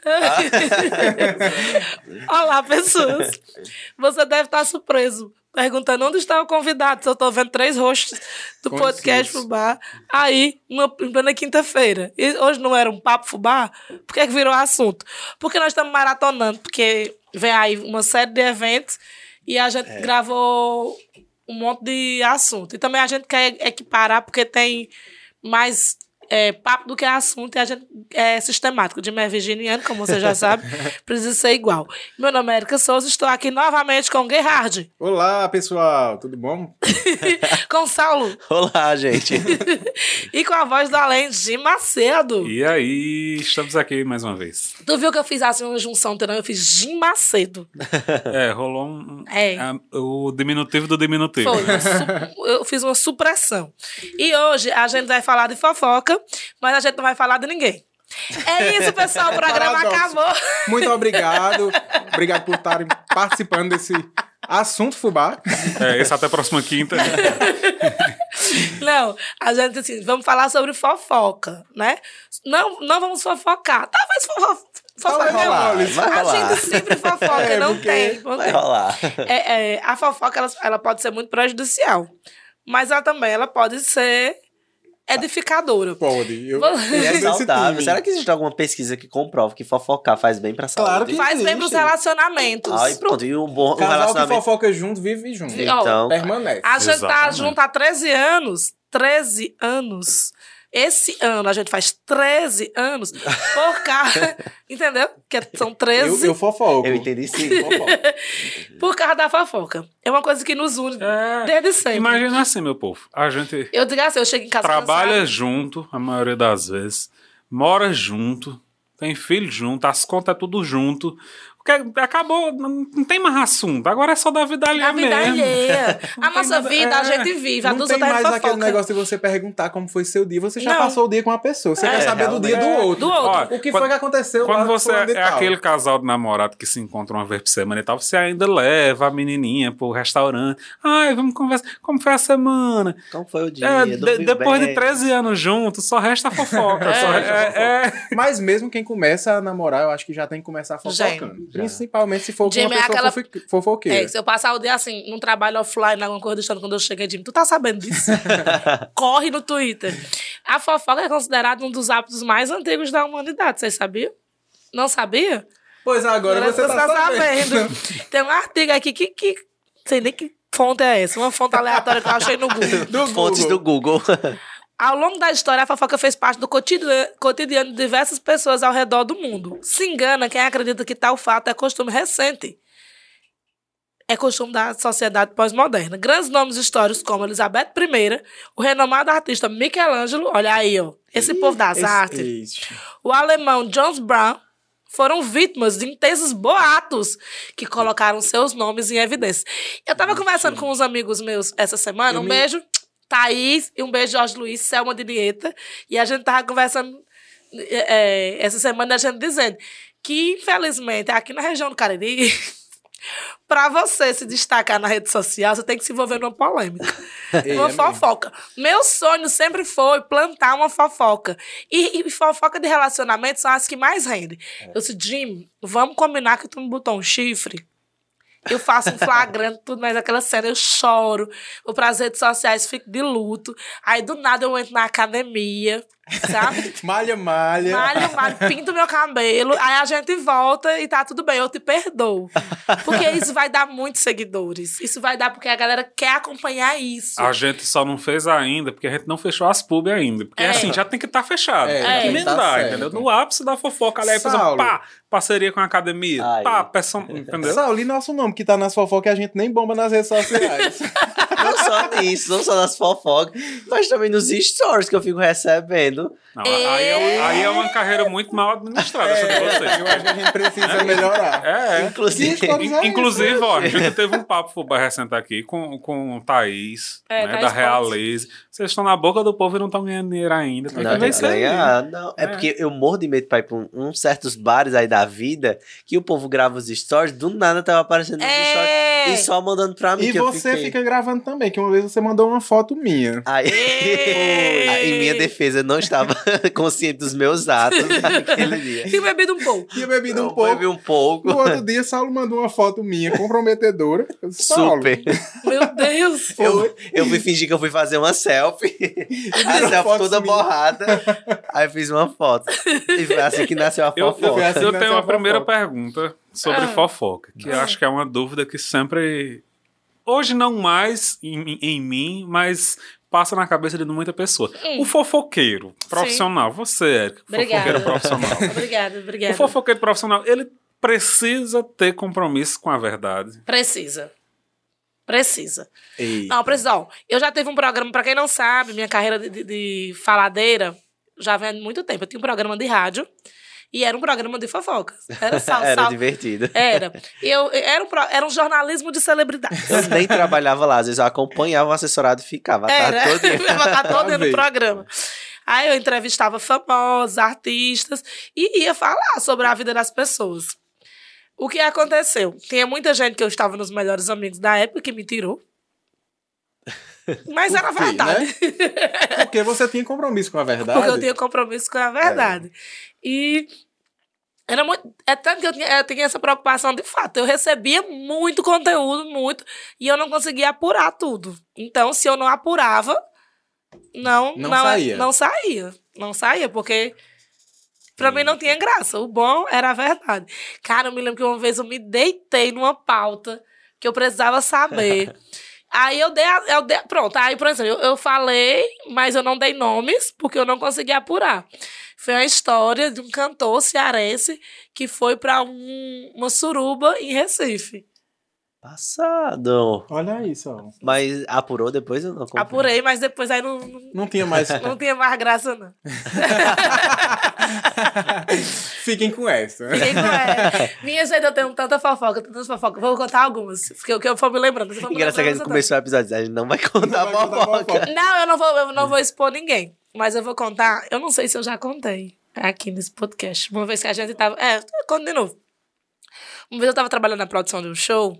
Olá, pessoas. Você deve estar surpreso. Perguntando onde está o convidado. Se eu estou vendo três rostos do podcast Fubá. Aí, uma, em plena quinta-feira. E hoje não era um papo Fubá? Por que, que virou assunto? Porque nós estamos maratonando. Porque vem aí uma série de eventos e a gente gravou um monte de assunto. E também a gente quer equiparar porque tem mais é, papo do que assunto e a gente é sistemático. De é virginiano, como você já sabe, precisa ser igual. Meu nome é Erika Souza, estou aqui novamente com o Gerhard, Olá, pessoal, tudo bom? com Saulo Olá, gente. e com a voz do além, de Macedo. E aí, estamos aqui mais uma vez. Tu viu que eu fiz assim uma junção? Eu fiz Jim Macedo. É, rolou um, É. a- o diminutivo do diminutivo. Foi, eu fiz uma supressão. E hoje a gente vai falar de fofoca, mas a gente não vai falar de ninguém. É isso, pessoal. O programa Paradoxo. acabou. Muito obrigado. obrigado por estarem participando desse assunto fubá. É, esse até a próxima quinta. Não, a gente assim, vamos falar sobre fofoca, né? Não, não vamos fofocar. Talvez fofo, fofoca Vai rolar, vai A rolar. gente sempre fofoca, É, não tem. não Vai tem. rolar. É, é, a fofoca, ela, ela pode ser muito prejudicial. Mas ela também ela pode ser edificadora. Pode. Eu, E é saudável. Será que existe alguma pesquisa que comprova que fofocar faz bem pra saúde? Claro que Faz bem pros existe. relacionamentos. Ai, pronto. E um bom Casal que relacionamento. fofoca junto, vive junto. Ó, Então, Permanece. A gente tá Exatamente. junto há 13 anos. 13 anos. Esse ano a gente faz 13 anos por causa. entendeu? Que são 13 Eu, eu fofoco. eu entendi sim. Fofoco. por causa da fofoca. É uma coisa que nos une É, desde sempre. imagina assim, meu povo. A gente Eu digo assim, eu chego em casa trabalha cansada. junto, a maioria das vezes, mora junto, tem filho junto, as contas é tudo junto. Acabou, não, tem mais assunto. Agora é só da vida alheia A vida mesmo. alheia. A nossa nada- vida, a é. gente vive. A Não dos tem é mais aquele fofoca. negócio de você perguntar como foi seu dia. Você já Não. passou o dia com uma pessoa. Você É, quer saber do dia do realmente. outro. Do outro. Ó, O que quando- foi que aconteceu Quando você é aquele casal de namorado que se encontra uma vez por semana e tal, você ainda leva a menininha pro restaurante. Ai, vamos conversar. Como foi a semana? Como foi o dia? É, de- depois bem? de 13 anos juntos, só resta a fofoca. só é, é- Mas mesmo quem começa a namorar, eu acho que já tem que começar fofocando. Principalmente se for com Jimmy uma é pessoa aquela- fofi- fofoqueira. É, se eu passar o dia assim, num trabalho offline, alguma coisa do estado, quando eu cheguei, Jimmy, tu tá sabendo disso? Corre no Twitter. A fofoca é considerada um dos hábitos mais antigos da humanidade, vocês sabiam? Não sabia? Pois agora você tá, sabendo. Tem um artigo aqui que, que. Sei nem que fonte é essa. Uma fonte aleatória que eu achei no Google. Do Fontes do Google. Ao longo da história, a fofoca fez parte do cotidiano, de diversas pessoas ao redor do mundo. Se engana quem acredita que tal fato é costume recente. É costume da sociedade pós-moderna. Grandes nomes históricos como Elizabeth I, o renomado artista Michelangelo, olha aí, ó, esse povo das Esse- artes, esse. o alemão Jones Brown, foram vítimas de intensos boatos que colocaram seus nomes em evidência. Eu tava conversando com uns amigos meus essa semana, Eu um me- beijo, Thaís, e um beijo, Jorge Luiz, Selma de Nieta, e a gente tava conversando é, é, essa semana, a gente dizendo que, infelizmente, aqui na região do Cariri, Pra você se destacar na rede social, você tem que se envolver numa polêmica. Ei, uma é mesmo. fofoca. Meu sonho sempre foi plantar uma fofoca. E, e fofoca de relacionamento são as que mais rendem. É. Eu disse, Jim, vamos combinar que tu me botou um chifre? Eu faço um flagrante, tudo mais, aquela cena, eu choro, vou pras redes sociais, fico de luto. Aí, do nada, eu entro na academia, sabe? Malha, malha. Malho, malho, pinto meu cabelo, aí a gente volta e tá tudo bem, eu te perdoo. Porque isso vai dar muitos seguidores. Isso vai dar porque a galera quer acompanhar isso. A gente só não fez ainda, porque a gente não fechou as pub ainda. Porque É. assim, já tem que estar fechado. É, tem que emendar, tá entendeu? No ápice da fofoca, ali aí fazer um pá, parceria com a academia, Ai. pá, peção, entendeu? Saulo, e nosso nome que tá nas fofocas, a gente nem bomba nas redes sociais. Não só nisso, não só nas fofocas, mas também nos stories que eu fico recebendo. Não, aí, é, aí é uma carreira muito mal administrada, essa de É, vocês. eu acho que a gente precisa melhorar. É, é. Inclusive. In- é Inclusive, isso. ó, a gente teve um papo fubá recente aqui com, com o Thaís, É, né, Thaís da. Realeza. Vocês estão na boca do povo e não estão ganhando dinheiro ainda. Tem Não, que tem aí. ganhar. Não, é. É. porque eu morro de medo pra ir pra um, uns certos bares aí da vida que o povo grava os stories, do nada tava aparecendo os É. stories e só mandando pra mim. E que eu você fiquei- fica gravando também, que uma vez você mandou uma foto minha. Aí, em minha defesa, eu não estava consciente dos meus atos naquele dia. Tinha bebido um pouco. Tinha bebido um Eu pouco. bebi um pouco. No outro dia, Saulo mandou uma foto minha comprometedora. Disse, Super. Meu Deus. Eu, eu fui fingir que eu fui fazer uma selfie. A tirou selfie toda minhas. borrada. Aí eu fiz uma foto. E foi assim que nasceu a Eu, fofoca. Assim eu que tenho uma a primeira fofoca. pergunta sobre Ah. fofoca, que eu acho que é uma dúvida que sempre. Hoje não mais em, em mim, mas passa na cabeça de muita pessoa. Hum. O fofoqueiro profissional, você, Érica, Obrigada. fofoqueiro profissional. Obrigada, obrigada. o fofoqueiro profissional, ele precisa ter compromisso com a verdade. Precisa. Precisa. Ei, Não, precisa. Ó, eu já teve um programa, pra quem não sabe, minha carreira de, de- de faladeira já vem há muito tempo. Eu tinha um programa de rádio e era um programa de fofocas. Era sal, Era sal. divertido. Era. E eu, era, um, era um jornalismo de celebridades. Eu nem trabalhava lá, às vezes eu acompanhava o assessorado e ficava. tarde Era. todinha. Eu todo Pra no programa. Aí eu entrevistava famosos, artistas e ia falar sobre a vida das pessoas. O que aconteceu? Tinha muita gente que eu estava nos melhores amigos da época que me tirou. Mas era quê, verdade. Porque você tinha compromisso com a verdade. Porque eu tinha compromisso com a verdade. E era muito. É tanto que eu tinha, eu tinha essa preocupação de fato. Eu recebia muito conteúdo, muito, e eu não conseguia apurar tudo. Então, se eu não apurava, não, Não não, saía. não saía. Não saía, porque pra mim não tinha graça. O bom era a verdade. Cara, eu me lembro que uma vez eu me deitei numa pauta que eu precisava saber. Aí eu dei, a- eu dei. Pronto, aí, por exemplo, eu, eu falei, mas eu não dei nomes, porque eu não consegui apurar. Foi a história de um cantor cearense que foi pra um- uma suruba em Recife. Passado. Olha isso, ó. Mas apurou depois eu não comprei. Apurei, mas depois aí não, não, Não tinha mais. não tinha mais graça, não. Fiquem com essa. Fiquei com ela. Minha gente, eu tenho tanta fofoca, tantas fofocas. Vou contar algumas, porque eu, que eu for me lembrando. For me Engraçado que a gente começou o episódio, a gente não vai contar Não vai contar fofoca. fofoca. Não, eu não vou, eu não vou expor ninguém. Mas eu vou contar. Eu não sei se eu já contei aqui nesse podcast. Uma vez que a gente tava. É, eu conto de novo. Uma vez eu tava trabalhando na produção de um show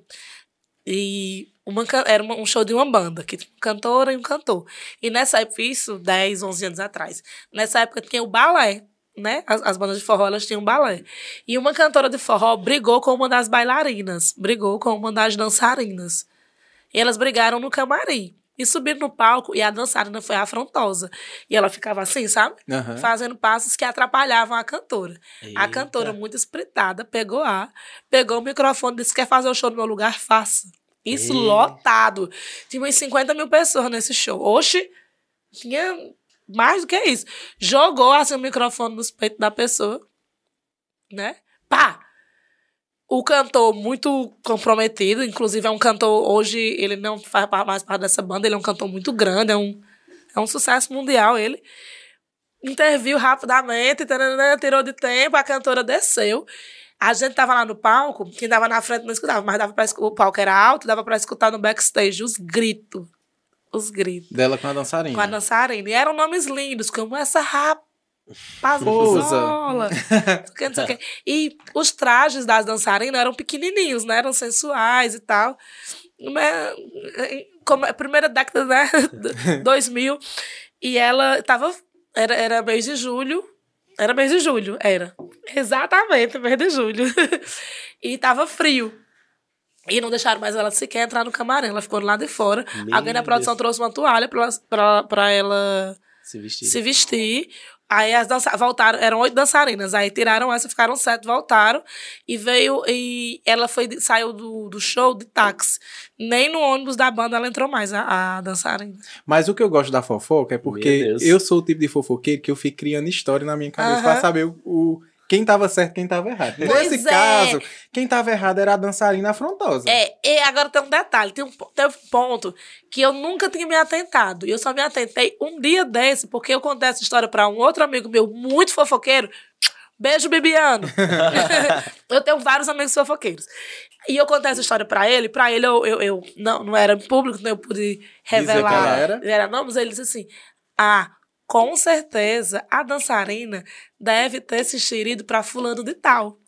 e uma, era uma- um show de uma banda, que tinha uma cantora e um cantor. E nessa época, isso 10, 11 anos atrás, nessa época tinha o balé, né? As, as bandas de forró, elas tinham balé. E uma cantora de forró brigou com uma das bailarinas, brigou com uma das dançarinas. E elas brigaram no camarim. E subiram no palco e a dançarina foi afrontosa. E ela ficava assim, sabe? Aham. Fazendo passos que atrapalhavam a cantora. A Eita. cantora, muito espritada, pegou a, pegou o microfone e disse: Quer fazer o show no meu lugar? Faça. Isso Eita. lotado. Tinha umas 50 mil pessoas nesse show. Oxe, tinha mais do que isso. Jogou assim o microfone nos peitos da pessoa, né? Pá! O cantor muito comprometido, inclusive é um cantor, hoje ele não faz mais parte dessa banda, ele é um cantor muito grande, é um, é um sucesso mundial ele. Interviu rapidamente, tirou de tempo, a cantora desceu. A gente tava lá no palco, quem tava na frente não escutava, mas dava pra, o palco era alto, dava pra escutar no backstage os gritos. Os gritos. Dela com a dançarina. Com a dançarina. E eram nomes lindos, como essa rapazola. E os trajes das dançarinas eram pequenininhos, né? Eram sensuais e tal. Mas, Como a primeira década, né? 2000. E ela tava... Era, era mês de julho. Era mês de julho, era. Exatamente, mês de julho. e tava frio. E não deixaram mais ela sequer entrar no camarim. Ela ficou lá de fora. Meu Alguém da produção Deus. trouxe uma toalha pra, ela- pra, pra ela Se vestir. se vestir. Aí as dança voltaram, eram oito dançarinas. Aí tiraram essa, ficaram sete, voltaram. E veio, e ela foi, saiu do, do show de táxi. Nem no ônibus da banda ela entrou mais, a, a dançarina. Mas o que eu gosto da fofoca é porque eu sou o tipo de fofoqueiro que eu fico criando história na minha cabeça Aham. pra saber o, o- quem tava certo e quem tava errado. Pois Nesse é. caso, quem tava errado era a dançarina afrontosa. É, e agora tem um detalhe, tem um, tem um ponto que eu nunca tinha me atentado. E eu só me atentei um dia desse, porque eu contei essa história pra um outro amigo meu, muito fofoqueiro. Beijo, Bibiano. eu tenho vários amigos fofoqueiros. E eu contei essa história pra ele, pra ele eu, eu, eu não, não era público, não eu pude revelar. ela era? era nomes, ele disse assim: Ah, com certeza a dançarina deve ter se enxerido pra fulano de tal.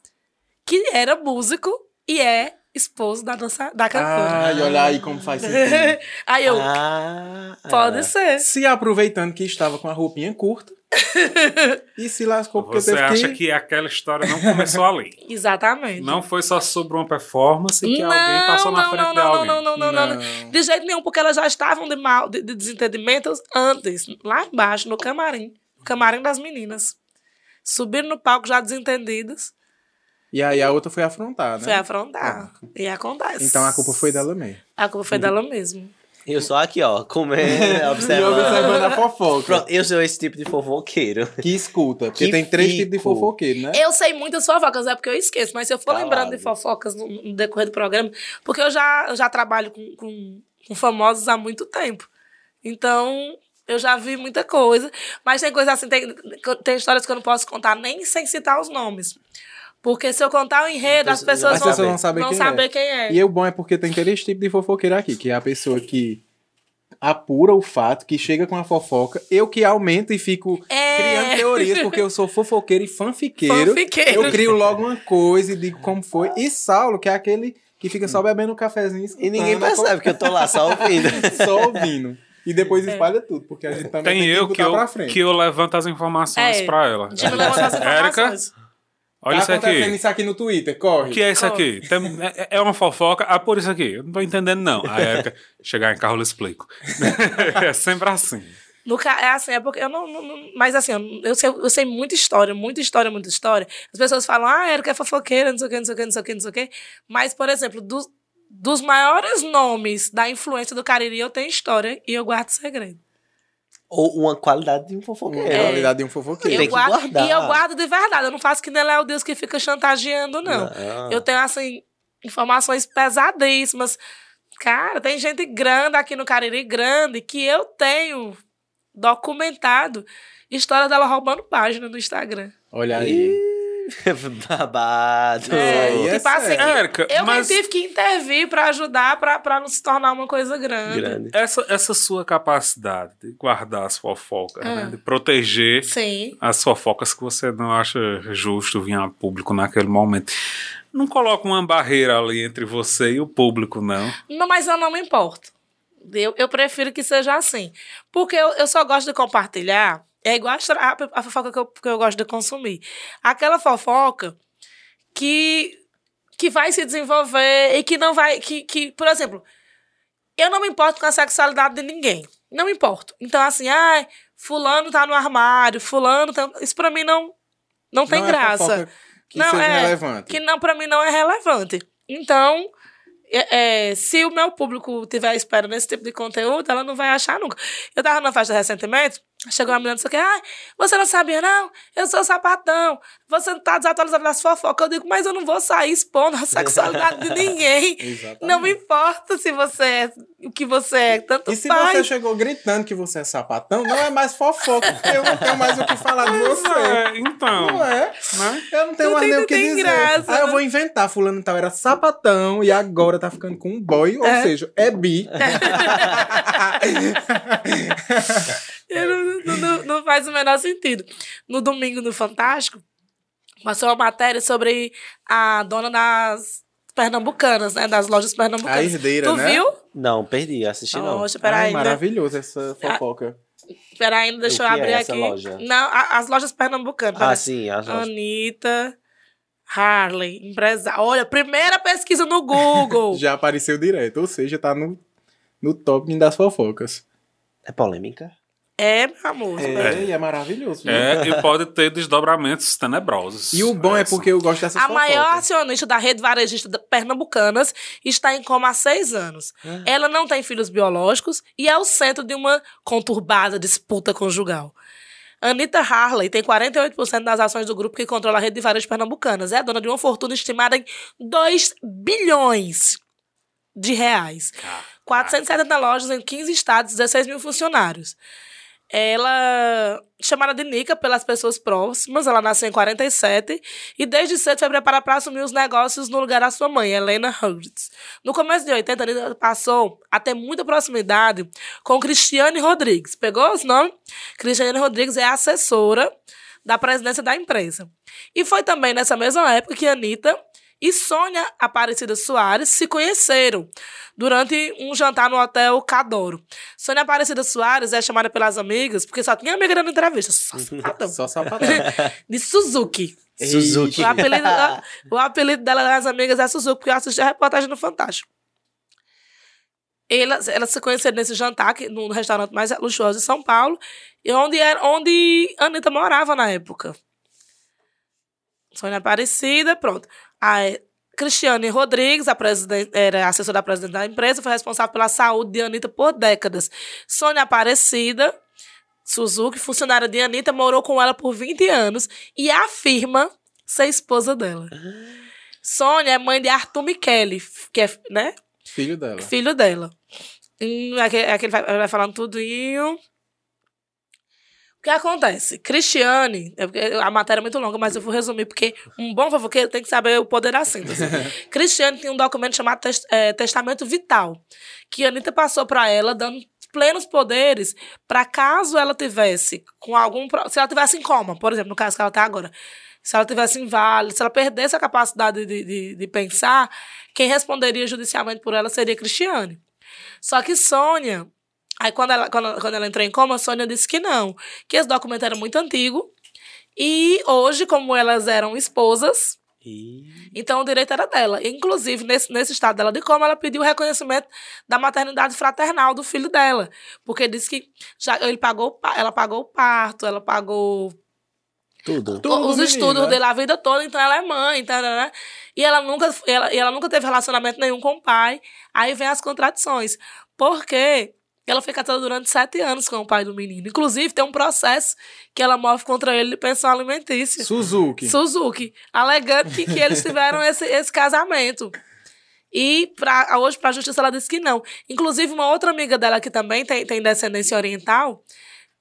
Que era músico e é esposo da, dança, da cantora. Ai, olha aí como faz sentido. Aí eu, Ah, pode ah. ser. se aproveitando que estava com a roupinha curta e se lascou porque Você teve acha que... que aquela história não começou ali. Exatamente. Não foi só sobre uma performance que não, alguém passou na não, frente não, de não, alguém. não, não, não, não, não. Não. De jeito nenhum, porque elas já estavam de mal, de, de desentendimentos antes, lá embaixo, no camarim. Camarim das meninas. Subiram no palco já desentendidas. E aí a outra foi afrontar, né? Foi afrontar. E acontece. Então a culpa foi dela mesmo. A culpa foi dela mesmo. Eu sou aqui, ó, comendo, E observando. observando a fofoca. Pronto, eu sou esse tipo de fofoqueiro. Que escuta. Porque Que tem três fico. tipos de fofoqueiro, né? Eu sei muitas fofocas, é porque eu esqueço, mas se eu for Calado. lembrando de fofocas no, no decorrer do programa, porque eu já, eu já trabalho com, com, com famosos há muito tempo. Então, eu já vi muita coisa. Mas tem coisa assim, tem, tem histórias que eu não posso contar nem sem citar os nomes. Porque se eu contar o enredo, as As pessoas As vão, pessoas vão saber vão quem saber é. quem é. E o bom é porque tem três tipos de fofoqueiro aqui, que é a pessoa que apura o fato, que chega com a fofoca, eu que aumento e fico É. criando teorias, porque eu sou fofoqueiro e fanfiqueiro. Fanfiqueiro. Eu crio logo uma coisa e digo como foi. E Saulo, que é aquele que fica só bebendo um cafezinho E ninguém percebe que eu tô lá só ouvindo. Só ouvindo. E depois espalha tudo, porque a gente também Tem tem, eu que eu, pra frente. que eu levanto as informações É, pra ela. Não as Érica, informações. Olha tá isso acontecendo aqui. isso aqui no Twitter, corre. O que é isso aqui? Tem- é, é uma fofoca? Ah, por isso aqui. Eu não tô entendendo, não. A Érica, chegar em carro, eu explico. é sempre assim. No ca- é assim, é porque eu não. não- não- mas assim, eu, eu sei, eu sei muita história, muita história, muita história. As pessoas falam, ah, Érica é fofoqueira, não sei o quê, não sei o quê, não sei o quê, não sei o quê. Mas, por exemplo, dos, dos maiores nomes da influência do Cariri, eu tenho história e eu guardo segredo. Ou uma qualidade de um É a fofoqueiro. qualidade de um fofoqueiro. Tem que guardo, guardar. E eu guardo de verdade. Eu não faço que nem Léo Deus que fica chantageando, não. Não. Eu tenho, assim, informações pesadíssimas. Cara, tem gente grande aqui no Cariri, grande, que eu tenho documentado história dela roubando página no Instagram. Olha aí. Babado. É, é tipo assim. Érica, eu mas- tive que intervir pra ajudar, pra, pra não se tornar uma coisa grande. Grande. Essa, essa sua capacidade de guardar as fofocas, Ah. né? de proteger Sim. as fofocas que você não acha justo vir a público naquele momento. Não coloca uma barreira ali entre você e o público, não. Não, mas eu não me importo. Eu, eu prefiro que seja assim. Porque eu, eu só gosto de compartilhar. É igual a, a, fofoca que eu, que eu gosto de consumir. Aquela fofoca que, que vai se desenvolver e que não vai. Que, que, por exemplo, eu não me importo com a sexualidade de ninguém. Não me importo. Então, assim, ai, fulano tá no armário, fulano tá. Isso pra mim não, não tem Não é graça. fofoca que Não, é, relevante. que não para mim não é relevante. Então, é, é, se o meu público tiver esperando esse tipo de conteúdo, ela não vai achar nunca. Eu tava numa festa recentemente, chegou uma menina disse que, ai, você não sabia não? Eu sou sapatão. Você não tá desatualizado das fofocas. Eu digo, mas eu não vou sair expondo a sexualidade de ninguém. Exatamente. Não me importa se você é o que você é, tanto E se faz. você chegou gritando que você é sapatão, não é mais fofoca, porque eu não tenho mais o que falar de você. É, então. Não é? Né? Eu não tenho Não mais tem- nem não o que dizer. graça, Aí eu né? vou inventar, fulano tal era sapatão e agora tá ficando com um boy, ou É. seja, é bi. Não, não- não- faz o menor sentido. No domingo, no Fantástico, passou uma matéria sobre a dona das pernambucanas, né? Das lojas A pernambucanas. herdeira, tu né? viu? Não, perdi, assisti não. Poxa, peraí, Ai, né? maravilhoso essa fofoca. Peraí, deixa O eu que é abrir essa aqui. loja? Não, a- as lojas pernambucanas. Ah, sim, as lojas. Anitta Harley, empresária. Olha, primeira pesquisa no Google. Já apareceu direto, ou seja, tá no, no top das fofocas. É polêmica? É, meu amor. É, e é maravilhoso. viu? É, e pode ter desdobramentos tenebrosos. E o bom é Essa. porque eu gosto dessas A fofocas. maior acionista da rede varejista da- pernambucanas está em coma há seis anos. Ela não tem filhos biológicos e é o centro de uma conturbada disputa conjugal. Anitta Harley tem 48% das ações do grupo que controla a rede de varejo pernambucanas. É dona de uma fortuna estimada em 2 bilhões de reais. 470 lojas em 15 estados, 16 mil funcionários. Ela, chamada de Nica pelas pessoas próximas, ela nasceu em 47 e desde cedo foi preparada para assumir os negócios no lugar da sua mãe, Helena Hurwitz. No começo de 80, ela passou a ter muita proximidade com Cristiane Rodrigues. Pegou os nomes? Cristiane Rodrigues é assessora da presidência da empresa. E foi também nessa mesma época que Anitta e Sônia Aparecida Soares se conheceram durante um jantar no hotel Cadoro. Sônia Aparecida Soares é chamada pelas amigas, porque só tinha amiga dando entrevista, só sapatão, Só sapatão. de Suzuki. Suzuki. O apelido, o apelido dela das amigas é Suzuki, porque eu assisti a reportagem no Fantástico. Elas, elas se conheceram nesse jantar, que, no restaurante mais luxuoso de São Paulo, e onde, era, onde Anitta morava na época. Sônia Aparecida, pronto. A Cristiane Rodrigues, a era assessora da presidente da empresa, foi responsável pela saúde de Anitta por décadas. Sônia Aparecida, Suzuki, funcionária de Anitta, morou com ela por 20 anos e afirma ser esposa dela. Sônia é mãe de Arthur Michele, que é, né, Filho dela. filho dela. Hum, é que, é que ele vai, vai falando tudinho. O que acontece? Cristiane, é a matéria é muito longa, mas eu vou resumir, porque um bom fofoqueiro tem que saber o poder da síntese. Cristiane tem um documento chamado tes- é, Testamento Vital, que a Anitta passou para ela, dando plenos poderes para caso ela tivesse com algum. Se ela tivesse em coma, por exemplo, no caso que ela está agora. Se ela tivesse inválida, se ela perdesse a capacidade de, de, de pensar, quem responderia judicialmente por ela seria Cristiane. Só que Sônia, aí quando ela, quando, quando ela entrou em coma, Sônia disse que não, que esse documento era muito antigo. E hoje, como elas eram esposas, Ih, então o direito era dela. Inclusive, nesse, nesse estado dela de coma, ela pediu o reconhecimento da maternidade fraternal do filho dela. Porque disse que já, ele pagou, ela pagou o parto, ela pagou Tudo. Tudo os do estudos menino, né? dela a vida toda, então ela é mãe, então, né? E ela nunca, ela, e ela nunca teve relacionamento nenhum com o pai. Aí vem as contradições. Porque ela foi casada durante sete anos com o pai do menino. Inclusive, tem um processo que ela move contra ele de pensão alimentícia. Suzuki. Suzuki, alegando que, que eles tiveram esse, esse casamento. E pra, hoje, para a justiça, ela disse que não. Inclusive, uma outra amiga dela que também tem, tem descendência oriental,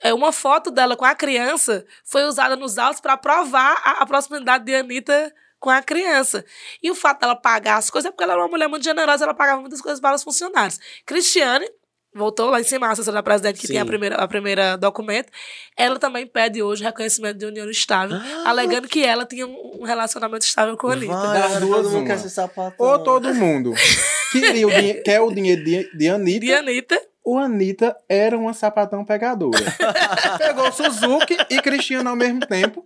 é, uma foto dela com a criança foi usada nos autos para provar a, a proximidade de Anitta com a criança. E o fato dela pagar as coisas é porque ela era uma mulher muito generosa, ela pagava muitas coisas para os funcionários. Cristiane, voltou lá em cima, a assessora da presidente, que Sim. tem a primeira, a primeira documento, ela também pede hoje reconhecimento de união estável, alegando que ela tinha um relacionamento estável com a Anitta. Vai, Das agora duas, todo mundo uma. quer ser sapatão. Ou todo mundo queria o quer o dinheiro de, de Anitta, De Anitta, o Anitta era uma sapatão pegadora. Pegou Suzuki e Cristiano ao mesmo tempo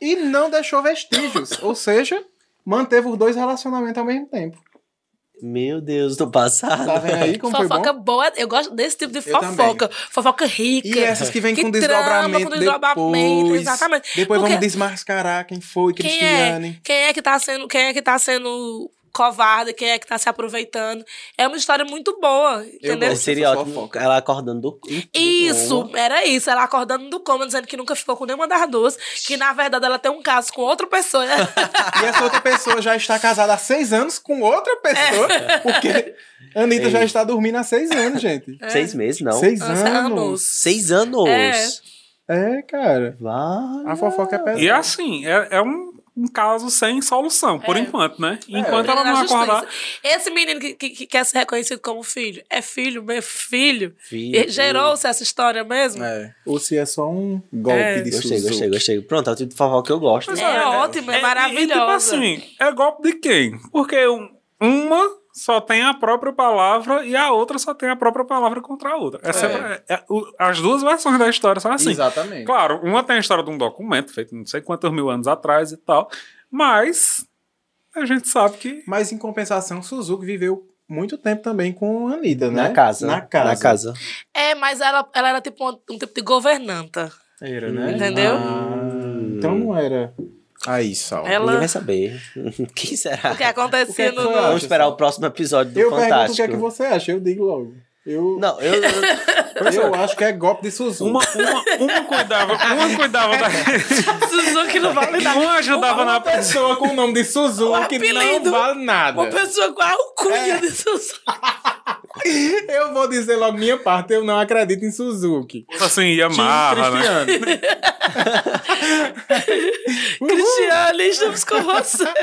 e não deixou vestígios. Ou seja, manteve os dois relacionamentos ao mesmo tempo. Meu Deus, do passado. Tá vendo aí como fofoca foi bom? boa. Eu gosto desse tipo de Eu fofoca. Fofoca rica. E essas que vêm que com trama, desdobramento com desdobramento, depois. exatamente. Depois Porque- vamos desmascarar quem foi Quem Cristiane. é, quem é que tá sendo, quem é que tá sendo covarde, quem é que tá se aproveitando. É uma história muito boa, entendeu? gosto. Seria ótimo fofoca. ela acordando do. do Isso, coma. era isso. Ela acordando do coma, dizendo que nunca ficou com nenhuma das duas, que na verdade ela tem um caso com outra pessoa. E essa outra pessoa já está casada há seis anos com outra pessoa. Porque a Anitta já está dormindo há seis anos, gente. Seis meses, não. Seis anos. Seis anos. É. É, cara. Vale. A fofoca é pesada. E assim, é, é um, um caso sem solução, por É. enquanto, né? Enquanto ela Na não acordar. Esse menino que, que- que quer ser reconhecido como filho, é filho, meu filho. Filho. E Gerou-se essa história mesmo? É. Ou se é só um golpe É. de Gostei, Suzuki. gostei, gostei. Pronto, é o tipo de fofoca que eu gosto. Mas É ótimo, é E, maravilhosa. tipo assim, é golpe de quem? Porque um- uma só tem a própria palavra e a outra só tem a própria palavra contra a outra. É sempre- é- é- o- as duas versões da história são assim. Exatamente. Claro, uma tem a história de um documento feito não sei quantos mil anos atrás e tal, mas a gente sabe que Mas em compensação, Suzuki viveu muito tempo também com a Anitta, né? Na casa. Na casa. Na casa. É, mas ela, ela era tipo um, um tipo de governanta. Era, né? Entendeu? Ah, então não era. Aí, só. Ninguém Ela. vai saber. Quem será? O que que é no. Vamos esperar o próximo episódio do Eu pergunto o Fantástico. que é que você acha, eu digo logo. Eu, Não, eu. eu- eu acho que é golpe de Suzuki. uma, uma, uma cuidava, uma cuidava da. Suzuki não vale nada. Uma ajudava Uma na. pessoa com o nome de Suzuki apelido. não vale nada. Uma pessoa com a alcunha É. de Suzuki. Eu vou dizer logo minha parte, eu não acredito em Suzuki. Assim, Yamaha, né? Cristiano. Cristiane, estamos com você.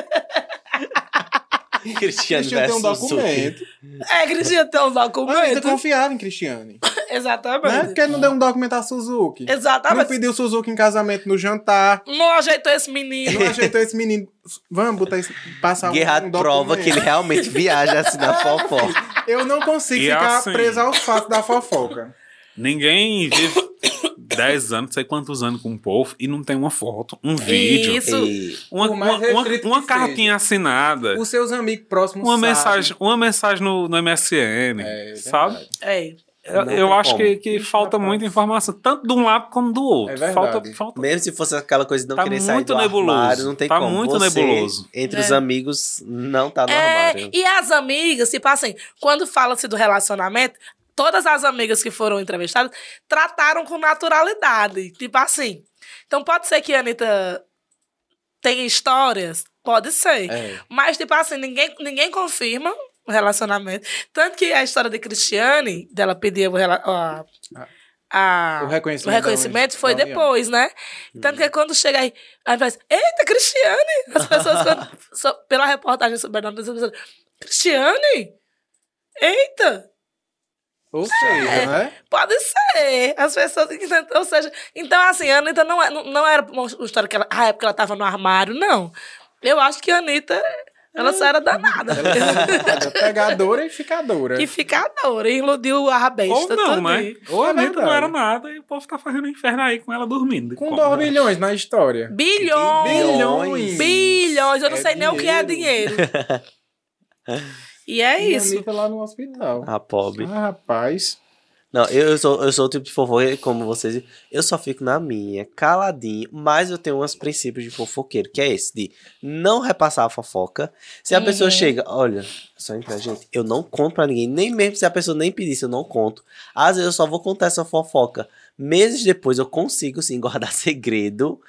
Cristiano Cristiano tem um versus documento. É, Cristiane tem um Eu ainda documento. confiava em Cristiane. Exatamente. Né? Porque não deu um documento a Suzuki. Não Exatamente. pediu Suzuki em casamento no jantar. Não ajeitou esse menino. Não ajeitou esse menino. Vamos botar esse, passar um, Guerrado um prova que ele documento. realmente viaja assim na fofoca. Eu não consigo E ficar assim- preso aos fatos da fofoca. Ninguém vive 10 anos, não sei quantos anos com o povo e não tem uma foto, um vídeo, Isso. E uma, uma, uma, uma que cartinha assinada, Os seus amigos próximos uma sabem. mensagem, uma mensagem no, no MSN, É sabe? verdade. É. Eu, eu acho como. que, que falta rapaz. muita informação, tanto de um lado como do outro. É verdade. falta, falta mesmo se fosse aquela coisa de não Tá querer sair muito do nebuloso. armário, não tem Tá como. muito Você, nebuloso. Entre os É. amigos, não tá no É, armário. e as amigas, tipo assim, quando fala-se do relacionamento, todas as amigas que foram entrevistadas trataram com naturalidade. Tipo assim. Então pode ser que a Anitta tenha histórias? Pode ser. É. Mas, tipo assim, ninguém, ninguém confirma o relacionamento. Tanto que a história de Cristiane, dela pedir o, a, a- O reconhecimento o reconhecimento foi depois, né? Tanto que quando chega aí, aí faz, eita, Cristiane! As pessoas, quando, so- pela reportagem sobre pessoas, Cristiane? Eita! Ou seja, né? Pode ser. As pessoas. Ou seja, então, assim, a Anitta não, é- não, não era uma história que ela. Ah, é porque ela tava no armário, não. Eu acho que a Anitta, ela só era danada. Ela é pegadora e ficadora. que ficadora, iludiu a Ou besta não, né? Ou É a Anitta não era nada e o povo tá fazendo inferno aí com ela dormindo. Com Como, 2 né? bilhões na história. Bilhões! Bilhões. Bilhões! Eu não É sei nem o que é dinheiro. e é E a isso. Anitta lá no hospital. A pobre. Ah, rapaz. Não, eu, eu sou, eu sou o tipo de fofoca, como vocês. Eu só fico na minha, caladinho, mas eu tenho uns princípios de fofoqueiro, que é esse, de não repassar a fofoca. Se a Uhum. pessoa chega, olha, só entre a gente, eu não conto pra ninguém, nem mesmo se a pessoa nem pedisse, eu não conto. Às vezes eu só vou contar essa fofoca. Meses depois eu consigo, sim, guardar segredo.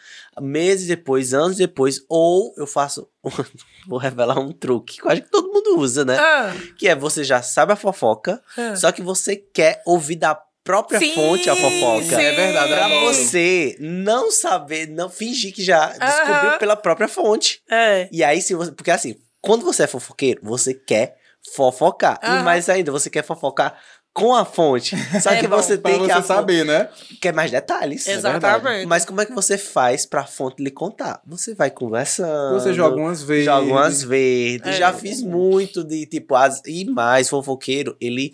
Meses depois, anos depois, ou eu faço. vou revelar um truque que eu acho que todo mundo usa, né? Ah, Que é você já sabe a fofoca, ah. só que você quer ouvir da própria Sim, fonte a fofoca. sim. É verdade, Pra adoro. você não saber, não fingir que já descobriu Aham. pela própria fonte. É. E aí, se você. Porque assim, quando você é fofoqueiro, você quer fofocar. E Aham. mais ainda, você quer fofocar com a fonte. Só É que bom, você tem que. você saber, né? Quer mais detalhes. Exatamente. Mas como é que você faz pra fonte lhe contar? Você vai conversando. Você joga umas vezes. Joga umas verdes. É. Já fiz muito de tipo. As, e mais, fofoqueiro, ele,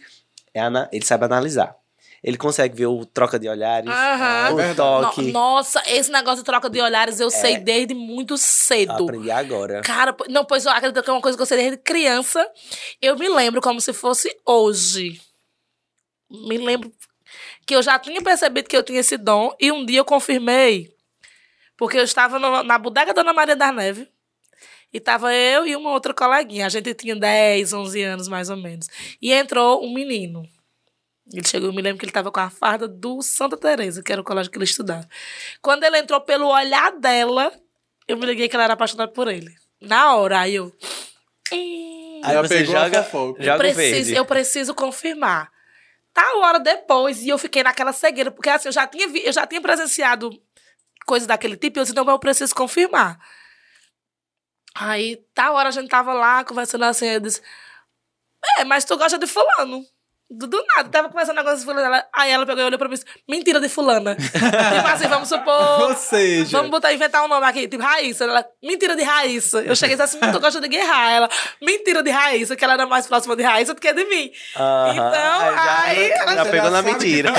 é ana- ele sabe analisar. Ele consegue ver o troca de olhares, Aham. o É verdade. No- toque. nossa, esse negócio de troca de olhares eu sei desde muito cedo. Aprendi agora. Cara, não, pois eu acredito que é uma coisa que eu sei desde criança. Eu me lembro como se fosse hoje. Me lembro que eu já tinha percebido que eu tinha esse dom e um dia eu confirmei. Porque eu estava no- na bodega da Dona Maria da Neve. E tava eu e uma outra coleguinha. A gente tinha 10, 11 anos mais ou menos. E entrou um menino. Ele chegou, eu me lembro que ele estava com a farda do Santa Teresa, que era o colégio que ele estudava. Quando ele entrou pelo olhar dela, eu me liguei que ela era apaixonada por ele. Na hora, aí eu. "Hum, Aí você joga, fofoca. joga preciso, verde. eu preciso confirmar. Tal hora depois, e eu fiquei naquela cegueira, porque assim, eu já tinha, vi- eu já tinha presenciado coisas daquele tipo, e eu disse, não, mas eu preciso confirmar. Aí, tal hora a gente tava lá, conversando assim, eu disse, é, mas tu gosta de fulano. Do, do nada, tava conversando um negócio de fulano, ela- aí ela pegou e olhou pra mim e disse, mentira de fulana. tipo assim, vamos supor... Ou seja, Vamos botar, inventar um nome aqui, tipo Raíssa. Ela, mentira de Raíssa. Eu cheguei e disse assim, tu gosta de guerrar. Ela, mentira de Raíssa, que ela era mais próxima de Raíssa do que de mim. Aham. Então, já, aí ela já pegou na mentira.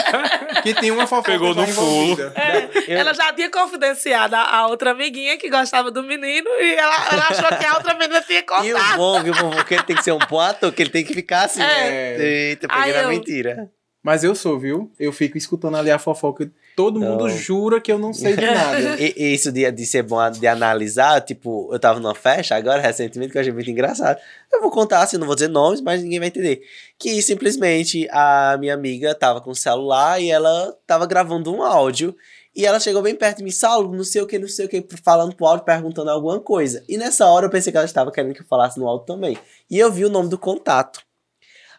que tinha uma fofoca Pegou no pulo. É, ela já tinha confidenciado a, a outra amiguinha que gostava do menino e ela, ela achou que a outra menina tinha E o contado. bom, viu, vovô, que ele tem que ser um bom ator, que ele tem que ficar assim. É. né? Eita, peguei na eu- mentira. Mas eu sou, viu? Eu fico escutando ali a fofoca. Todo mundo Não. jura que eu não sei de nada. E, e isso de, de ser bom de analisar, tipo, eu tava numa festa agora, recentemente, que eu achei muito engraçado. Eu vou contar, assim, não vou dizer nomes, mas ninguém vai entender. Que simplesmente a minha amiga tava com o celular e ela tava gravando um áudio. E ela chegou bem perto de mim, Saulo, não sei o que, não sei o que, falando pro áudio, perguntando alguma coisa. E nessa hora eu pensei que ela estava querendo que eu falasse no áudio também. E eu vi o nome do contato.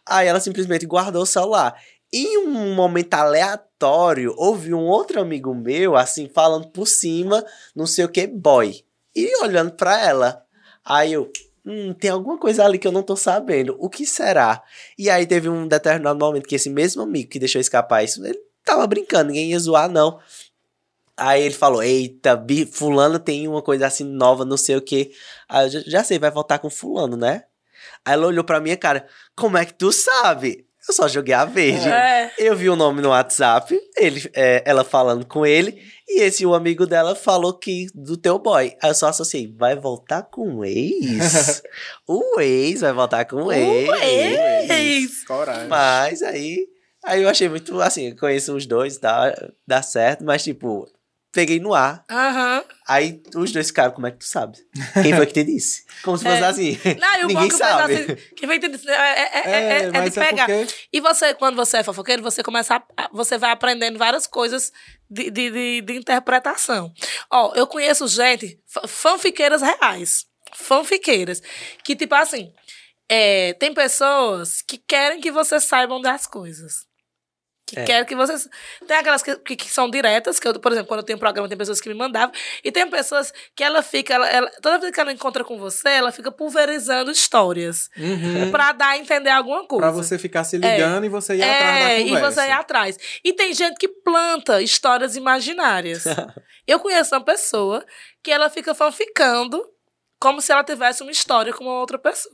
Aí ela simplesmente guardou o celular. Em um momento aleatório, ouvi um outro amigo meu, assim, falando por cima, não sei o que, boy. E olhando pra ela. Aí eu, hum, tem alguma coisa ali que eu não tô sabendo. O que será? E aí teve um determinado momento que esse mesmo amigo que deixou escapar isso, ele tava brincando, ninguém ia zoar, não. Aí ele falou, eita, fulano tem uma coisa assim nova, não sei o que. Aí eu já sei, vai voltar com fulano, né? Aí ela olhou pra minha cara, como é que tu sabe? Eu só joguei a verde. É. Eu vi o nome no WhatsApp, ele, é, ela falando com ele, e esse o amigo dela falou que do teu boy. Aí eu só associei, vai voltar com o ex? o ex vai voltar com o ex. ex. Coragem. Mas aí, aí eu achei muito, assim, conheço os dois, dá, dá certo, mas tipo, peguei no ar. Aham. Aí os dois ficaram, como é que tu sabe? Quem foi que te disse? Como se fosse É. assim. Não, e Ninguém sabe. assim, que vem entender, é, é, é, é, é de pegar. porque E você, quando você é fofoqueiro, você começa a, você vai aprendendo várias coisas de, de, de, de interpretação. Ó, eu conheço gente, fa- fanfiqueiras reais. Fanfiqueiras. Que, tipo assim, é, tem pessoas que querem que você saibam das coisas. Que É. querem que vocês. Tem aquelas que, que, que são diretas, que eu, por exemplo, quando eu tenho um programa, tem pessoas que me mandavam. E tem pessoas que ela fica. Ela, ela- toda vez que ela encontra com você, ela fica pulverizando histórias. Uhum. Pra dar a entender alguma coisa. Pra você ficar se ligando e você ir atrás da É, e conversa. você ir atrás. E tem gente que planta histórias imaginárias. Eu conheço uma pessoa que ela fica fanficando como se ela tivesse uma história com uma outra pessoa.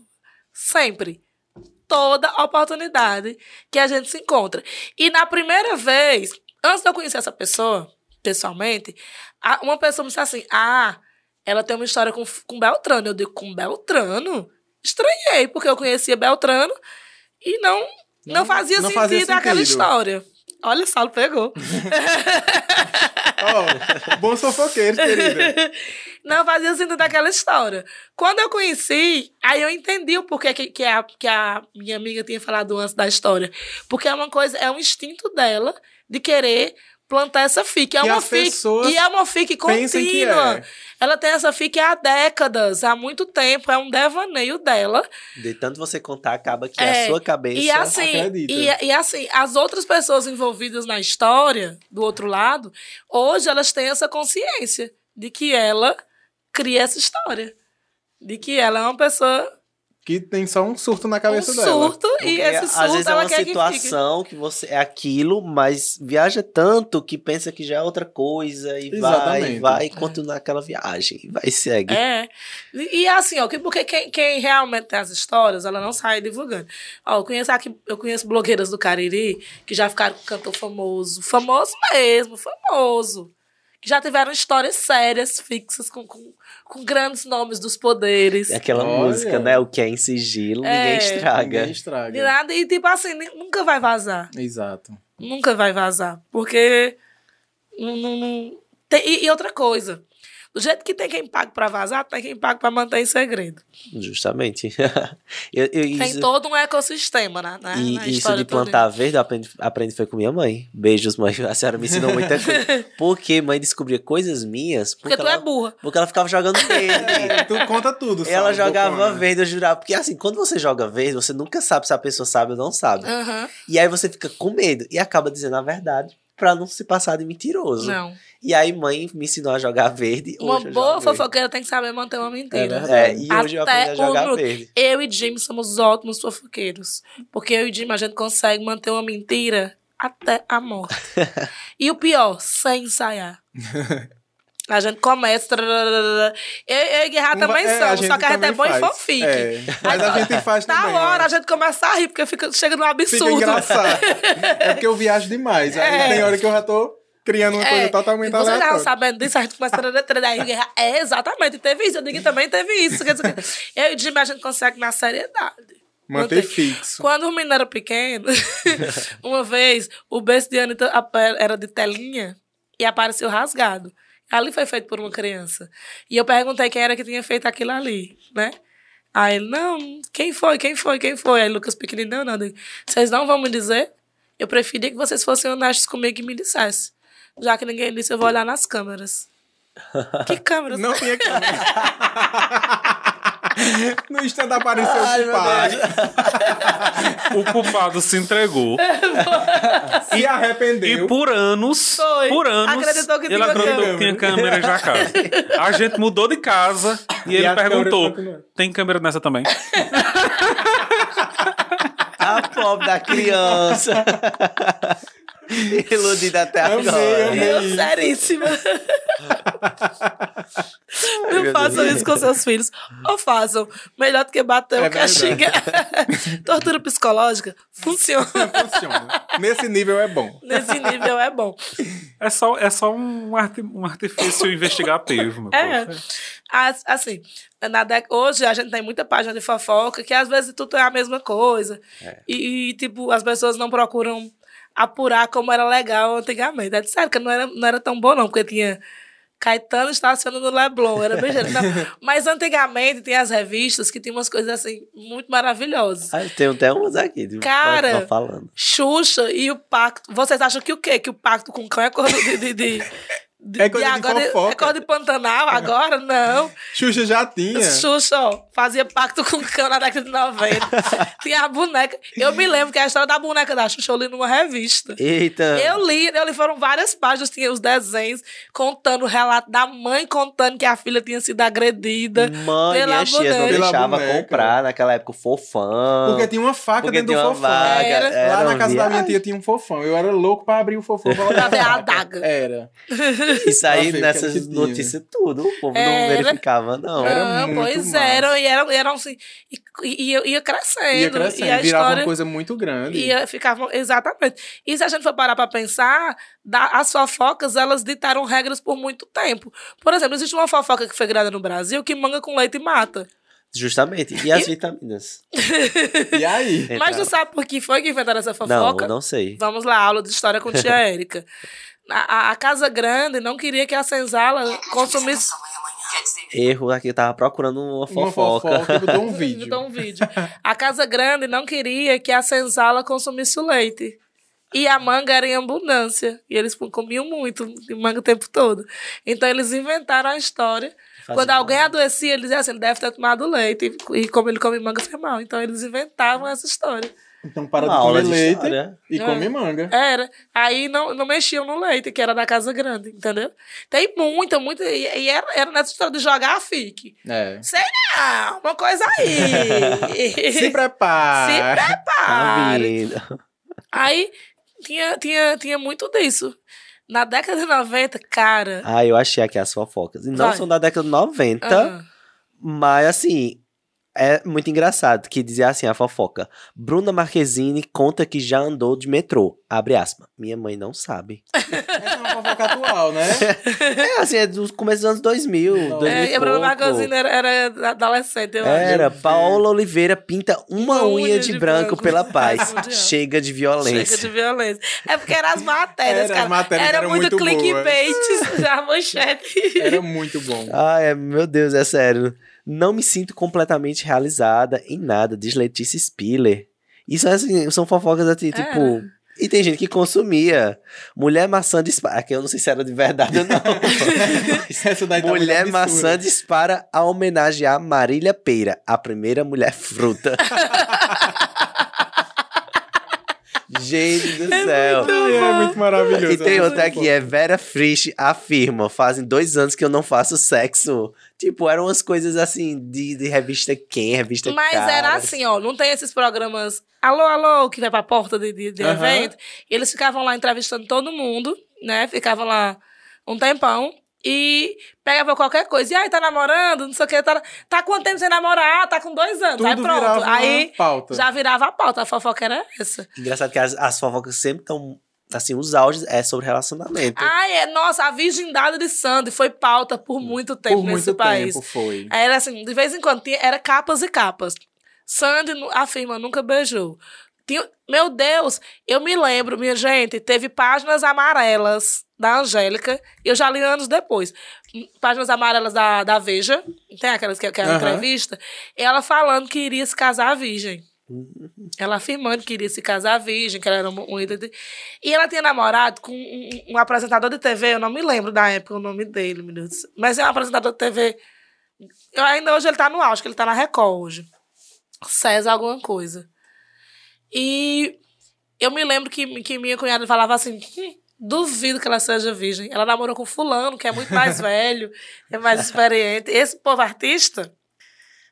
Sempre. Toda oportunidade que a gente se encontra. E na primeira vez, antes de eu conhecer essa pessoa, pessoalmente, uma pessoa me disse assim: Ah, ela tem uma história com, com Beltrano. Eu digo, com Beltrano? Estranhei, porque eu conhecia Beltrano e não, não, Não- fazia, não sentido fazia aquela sentido. história. Olha, o Saulo pegou. Ó, bons fofoqueiros, querida. Não fazia sentido daquela história. Quando eu conheci, aí eu entendi o porquê que, que, a, que a minha amiga tinha falado antes da história. Porque é uma coisa, é um instinto dela de querer plantar essa fic. É Que uma as fic. E é uma fic contínua. é. Ela tem essa fic há décadas, há muito tempo. É um devaneio dela. De tanto você contar, acaba que É, a sua cabeça. E assim, acredita. e, e assim, as outras pessoas envolvidas na história, do outro lado, hoje elas têm essa consciência de que ela cria essa história. De que ela é uma pessoa, Que tem só um surto na um cabeça dela. surto, e Porque esse às surto vezes é uma quer que situação que, você é aquilo, mas viaja tanto que pensa que já é outra coisa e vai, Exatamente. vai e continua aquela viagem. e Vai e segue. É. E, e assim, ó, que- porque quem, quem realmente tem as histórias, ela não sai divulgando. Ó, eu conheço aqui, eu conheço blogueiras do Cariri que já ficaram com cantor famoso. Famoso mesmo, famoso. Já tiveram histórias sérias, fixas, com, com, com grandes nomes dos poderes. É Aquela Olha. música, né? O que é em sigilo, É. ninguém estraga. Ninguém estraga. De nada, e tipo assim, nunca vai vazar. Exato. Nunca vai vazar. Porque. Não, não- não- tem- e, e outra coisa. Do jeito que tem quem paga pra vazar, tem quem paga pra manter em segredo. Justamente. eu, eu, Tem isso, todo um ecossistema na, na, e na isso de toda. plantar verde, eu aprendi, aprendi foi com minha mãe. Beijos, mãe. A senhora me ensinou muita coisa. Porque mãe descobria coisas minhas. Porque, Porque tu é ela, burra. porque ela ficava jogando verde. É, tu conta tudo, Ela sabe, jogava Bocona? verde, eu jurava. Porque assim, quando você joga verde, você nunca sabe se a pessoa sabe ou não sabe. Aham. E aí você fica com medo e acaba dizendo a verdade pra não se passar de mentiroso. Não. E aí mãe me ensinou a jogar verde. Uma boa fofoqueira tem que saber manter uma mentira. É É, e hoje eu Até aprendi a jogar o- verde. Eu e Jimmy somos ótimos fofoqueiros. Porque eu e Jimmy a gente consegue manter uma mentira até a morte. e o pior, sem ensaiar. A gente começa. Eu, eu e Guerra também é, somos, só que a gente é bom em faz. fanfic. É, mas a gente faz Na também. hora né? a gente começa a rir, porque fica, chega num absurdo. Fica engraçado. é porque eu viajo demais. Aí É. tem hora que eu já tô criando uma coisa É, totalmente Você já aleatória. sabendo disso, a gente começa a treinar e guerra. É, exatamente, teve isso. Eu digo também teve isso. Eu e o Jimmy, a gente consegue na seriedade. Manter fixo. Quando o menino era pequeno, uma vez, o berço de Anitta era de telinha e apareceu rasgado. Ali foi feito por uma criança. E eu perguntei quem era que tinha feito aquilo ali, né? Aí ele, não, quem foi, quem foi, quem foi? Aí Lucas pequenininho, não, não. Vocês não vão me dizer? Eu preferia que vocês fossem honestos comigo e me dissessem. Já que ninguém disse, eu vou olhar nas câmeras. Que câmeras? Não tinha câmera. No stand apareceu Ai, o pai. O culpado se entregou. Se arrependeu. E por anos, Foi. por anos, Acreditou que ele tinha acreditou câmera. que tinha câmera já casa. A gente mudou de casa e, ele as câmeras perguntou: tem câmera nessa também? A pobre da criança. Iludida até Amei, agora. amei. Eu, seríssima. Não façam isso com seus filhos. Ou façam. Melhor do que bater É o castiga. Tortura psicológica funciona. Funciona. Nesse nível é bom. Nesse nível é bom. É só, é só um, arti- um artifício investigativo, meu É. povo. As- Assim, na dec- hoje a gente tem muita página de fofoca que às vezes tudo é a mesma coisa. E, e, tipo, as pessoas não procuram apurar como era legal antigamente. É sério que não era, não era tão bom, não, porque tinha Caetano estacionando no Leblon, era bem Mas antigamente tinha as revistas que tinham umas coisas assim muito maravilhosas. Ah, tem até uns aqui. tipo, Cara. falando. Xuxa e o pacto. Vocês acham que o quê? Que o pacto com cão é coisa de. de, de, de- É coisa de agora, fofoca. é coisa de Pantanal agora? Não. Xuxa já tinha. Xuxa, ó, fazia pacto com o cão na década de 90. Tinha a boneca. Eu me lembro que a história da boneca da Xuxa eu li numa revista. Eita. Eu li, eu li, foram várias páginas, tinha os desenhos contando o relato da mãe contando que a filha tinha sido agredida. Mãe, pela minhas tias não boneca. comprar naquela época o fofão. Porque tinha uma faca Porque dentro do fofão. vaga, Era. era Lá na casa da minha tia tinha um fofão. Eu era louco pra abrir o fofão pra ver a adaga. Era. Isso aí, nessas notícias, tudo. O povo Era. não verificava, não. Era Não, muito pois massa. eram, e eram, eram assim. E, e, ia, ia crescendo. Ia crescendo. E a virava história. uma coisa muito grande. Ia, ficava, exatamente. E se a gente for parar pra pensar, da- as fofocas, elas ditaram regras por muito tempo. Por exemplo, existe uma fofoca que foi criada no Brasil que manga com leite mata. Justamente. E as vitaminas? E aí? Mas não sabe por que foi que inventaram essa Não, fofoca? não sei. Vamos lá, aula de história com tia Érica. A, a- Casa Grande não queria que a senzala consumisse. Erro aqui, eu tava procurando uma Uma fofoca. fofoca, eu dou um vídeo. Um vídeo. A Casa Grande não queria que a senzala consumisse o leite. E a manga era em abundância. E eles comiam muito, manga o tempo todo. Então eles inventaram a história. Fazia Quando alguém adoecia, eles diziam assim, ele deve ter tomado leite. E, e como ele come manga, fez mal. Então eles inventavam essa história. Então para de comer de leite história. e É. come manga. Era. Aí não, não mexiam no leite, que era da Casa Grande, entendeu? Tem muita, muita. E, e era, era nessa história de jogar a FIC. É. Sei não, uma coisa aí. Se prepara. Se Tá prepare. vindo. Aí tinha, tinha, tinha muito disso. Na década de 90, cara. Ah, eu achei aqui as fofocas. E não Vai. são da década de 90, ah, mas assim, é muito engraçado que dizia assim a fofoca. Bruna Marquezine conta que já andou de metrô. Abre aspas. Minha mãe não sabe. Essa é uma fofoca atual, né? é assim, é dos começos dos anos 2000. Não. 2000 é, e a Bruna. Marquezine era, era adolescente, eu acho. Era, Meu Paola Oliveira pinta uma, Uma unha, de, branco, pela paz. Chega de violência. Chega de violência. É porque eram as matérias, Era, cara. as matérias era eram muito, muito clickbait, já manchete. Era muito bom. É- meu Deus, é sério. Não me sinto completamente realizada em nada, diz Letícia Spiller. Isso assim, são fofocas assim, tipo. E tem gente que consumia. Mulher maçã dispara. Aqui eu não sei se era de verdade ou não. Daí tá mulher absurda. maçã dispara a homenagear Marília Peira, a primeira mulher fruta. gente do céu. Ai, é muito maravilhoso. E tem essa outra aqui, é Vera Frisch afirma, fazem dois anos que eu não faço sexo. Tipo, eram umas coisas assim, de, de revista quem, revista Mas Caras. era assim, ó, não tem esses programas alô, alô, que vai pra porta de, de, de Aham. evento. E eles ficavam lá entrevistando todo mundo, né? Ficavam lá um tempão. E pegava qualquer coisa. E aí, tá namorando? Não sei o que. Tá, tá quanto tempo sem namorar? Ah, tá com dois anos. Tudo aí pronto. Aí pauta. já virava a pauta. A fofoca era essa. Engraçado que as, as fofocas sempre estão, assim, os auges é sobre relacionamento. Ah, é. Nossa, a virgindade de Sandy foi pauta por muito tempo Por nesse muito país. tempo foi. Era assim, de vez em quando, tinha, era capas e capas. Sandy afirma, nunca beijou. Tinha- meu Deus, eu me lembro, minha gente, teve páginas amarelas da Angélica, eu já li anos depois. Páginas amarelas da, da Veja, tem aquelas que, que é a Aham. entrevista, ela falando que iria se casar virgem. Ela afirmando que iria se casar virgem, que ela era um, um ídolo. E ela tinha namorado com um, um apresentador de TV, eu não me lembro da época o nome dele, meu Deus. Mas é um apresentador de TV Eu, ainda hoje ele tá no auge, que ele tá na Record hoje. César alguma coisa. E eu me lembro que, que minha cunhada falava assim: "Hum, duvido que ela seja virgem. Ela namorou com fulano, que é muito mais velho, é mais experiente. Esse povo artista.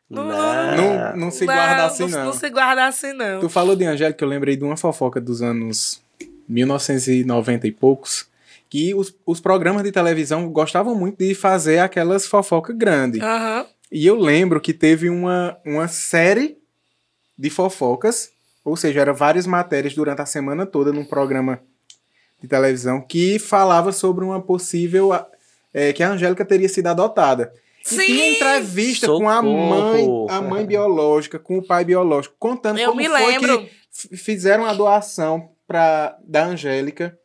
Não, Não, não se guarda assim, não. Não se guarda assim, não. Tu falou de Angélica, eu lembrei de uma fofoca dos anos 1990 e poucos, que os, os programas de televisão gostavam muito de fazer aquelas fofocas grandes. Aham. E eu lembro que teve uma, uma série de fofocas, ou seja, eram várias matérias durante a semana toda num programa de televisão que falava sobre uma possível. eh, que a Angélica teria sido adotada. E Sim! tinha entrevista com a Socorro! mãe, a mãe biológica, com o pai biológico, contando Eu como me foi lembro. que fizeram a doação pra, da Angélica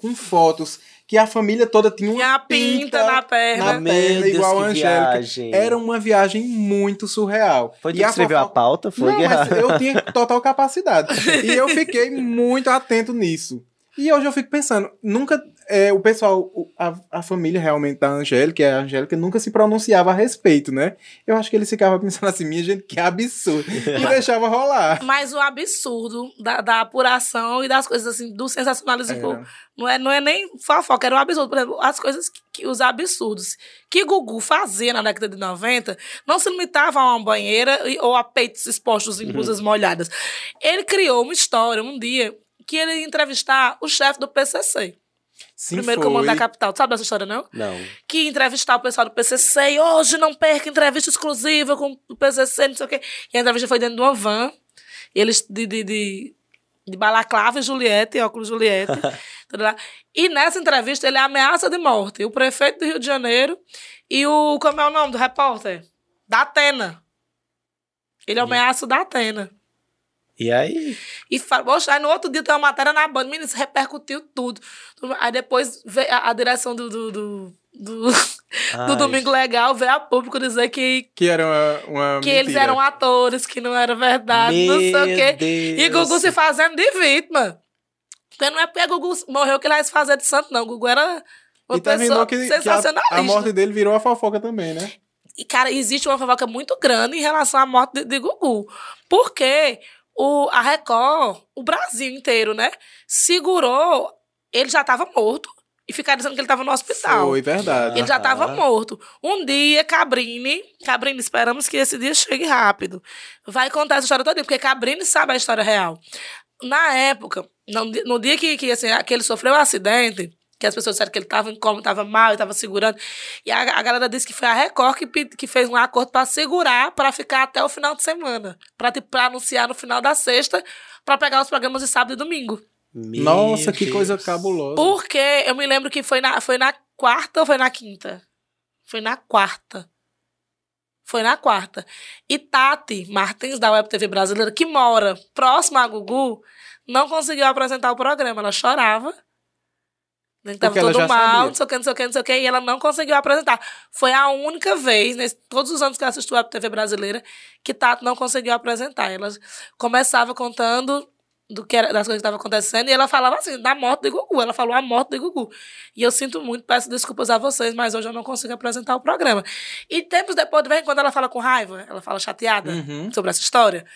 com fotos que a família toda tinha uma Tinha a pinta na perna. na perna, igual a Angélica. viagem. Era uma viagem muito surreal. Foi tu E que escreveu a pauta? Foi Não, eu tinha total capacidade. e eu fiquei muito atento nisso. E hoje eu fico pensando, nunca. é, o pessoal, a, a família realmente da Angélica, a Angélica nunca se pronunciava a respeito, né? Eu acho que eles ficavam pensando assim, minha gente, que absurdo. E deixava rolar. Mas o absurdo da, da apuração e das coisas assim, do sensacionalismo. Era. Não é, não é nem fofoca, era um absurdo. Por exemplo, as coisas, que, que- os absurdos que Gugu fazia na década de 90 não se limitavam a uma banheira ou a peitos expostos em blusas molhadas. Ele criou uma história, um dia, que ele ia entrevistar o chefe do PCC. Sim, primeiro foi. comando da capital. Tu sabe dessa história, não? Não. que ia entrevistar o pessoal do PCC e hoje não perca entrevista exclusiva com o PCC, não sei o quê. E a entrevista foi dentro de uma van. Eles de, de, de, de balaclava e Juliette, óculos Juliette. tudo lá. E nessa entrevista ele ameaça de morte. O prefeito do Rio de Janeiro e o. Como é o nome do repórter? Da Atena. Ele ameaça da Atena. E aí? E fala, poxa, aí no outro dia tem uma matéria na banda, menino, isso repercutiu tudo. Aí depois veio a, a direção do, do, do, do, do Ai, Domingo Legal veio a público dizer que, Que era uma, uma que eles mentira. eram atores, que não era verdade, não sei o Meu quê. Deus. E Gugu se fazendo de vítima. Porque não é porque Gugu morreu que ele vai se fazer de santo, não. Gugu era uma E terminou pessoa que, que a, sensacionalista. a morte dele virou a fofoca também, né? E, cara, existe uma fofoca muito grande em relação à morte de, de Gugu. Porque o, a Record, o Brasil inteiro, né, segurou. Ele já estava morto. E ficaram dizendo que ele estava no hospital. Foi verdade. Ele já estava morto. Um dia, Cabrini, Cabrini, esperamos que esse dia chegue rápido. Vai contar essa história toda, porque Cabrini sabe a história real. Na época, no, no dia que, que, assim, que ele sofreu o acidente, que as pessoas disseram que ele estava em coma, estava mal, estava segurando, e a, a galera disse que foi a Record que, que fez um acordo para segurar, para ficar até o final de semana, para anunciar no final da sexta, para pegar os programas de sábado e domingo. Meu Nossa, que Deus. coisa cabulosa. Porque eu me lembro que foi na, foi na quarta ou foi na quinta? Foi na quarta. Foi na quarta. E Tati Martins, da Web TV Brasileira, que mora próxima a Gugu, não conseguiu apresentar o programa. Ela chorava. Tava Porque ela todo mal, sabia. não sei o que, não sei o que, não sei o que, e ela não conseguiu apresentar. Foi a única vez, nesse, todos os anos que eu assisti a TV Brasileira, que Tati não conseguiu apresentar. Ela começava contando do que era, das coisas que estavam acontecendo, e ela falava assim, da morte de Gugu. Ela falou a morte de Gugu. E eu sinto muito, peço desculpas a vocês, mas hoje eu não consigo apresentar o programa. E tempos depois, de vez em quando ela fala com raiva, ela fala chateada Uhum. sobre essa história,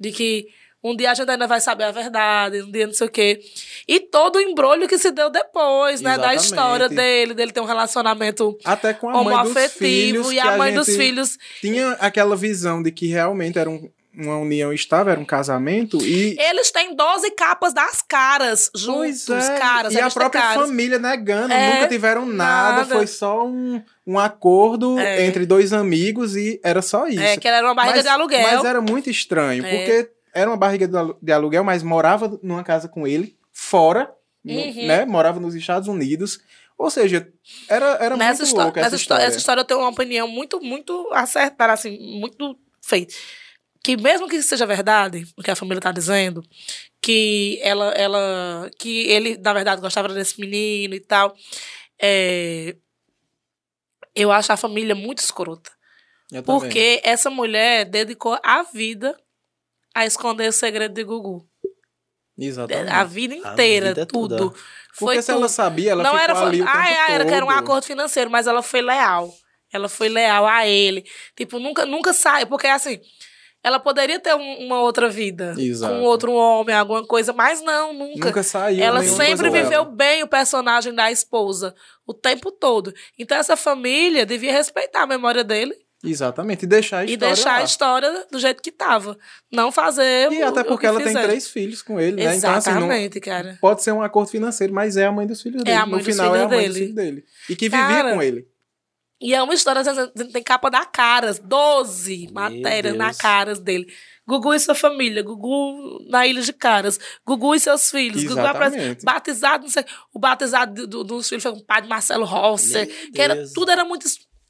de que um dia a gente ainda vai saber a verdade, um dia não sei o quê. E todo o embrolho que se deu depois, né, da Exatamente. história dele, dele ter um relacionamento Até com a mãe dos filhos. e a mãe dos filhos. Tinha aquela visão de que realmente era um- uma união estável, era um casamento. E Eles têm 12 capas das caras juntos, é, caras. e a própria caras. família negando, É, nunca tiveram nada, nada. foi só um, um acordo É. entre dois amigos e era só isso. É, que era uma barriga mas, de aluguel. Mas era muito estranho, É. porque era uma barriga de alu- de aluguel, mas morava numa casa com ele, fora, no- Uhum. né? Morava nos Estados Unidos. Ou seja, era, era nessa, muito louca essa histó- história. essa história eu tenho uma opinião muito, muito acertada, assim, muito feita. Que mesmo que seja verdade, o que a família tá dizendo, que ela, ela, que ele, na verdade, gostava desse menino e tal, é, eu acho a família muito escrota. Eu também. Porque essa mulher dedicou a vida a esconder o segredo de Gugu. Exatamente. A vida A inteira, vida tudo. toda. Foi Porque se tudo. ela sabia, ela não ficou era, ali o ah, era, que era um todo. acordo financeiro, mas ela foi leal. Ela foi leal a ele. Tipo, nunca, nunca sai. Porque assim, ela poderia ter um- uma outra vida. Exato. Com outro homem, alguma coisa, mas não, nunca. Nunca saiu. ela sempre viveu dela. bem o personagem da esposa. O tempo todo. Então essa família devia respeitar a memória dele Exatamente. E deixar a e história. deixar lá. a história do jeito que tava. Não fazer E o- até porque que ela tem fizeram. três filhos com ele, né? Então, assim, não, Exatamente, cara. pode ser um acordo financeiro, mas é a mãe dos filhos dele. a mãe no dos final é a filhos mãe dos dele. filhos dele. E que vivia Cara, com ele. E é uma história, tem capa da caras, 12 matérias na Deus. caras dele. Gugu e sua família, Gugu na Ilha de Caras, Gugu e seus filhos, Gugu aparece Exatamente. batizado, não sei, o batizado do- do- dos filhos foi com o pai de Marcelo Rosser, Meu que era, Deus. tudo era muito,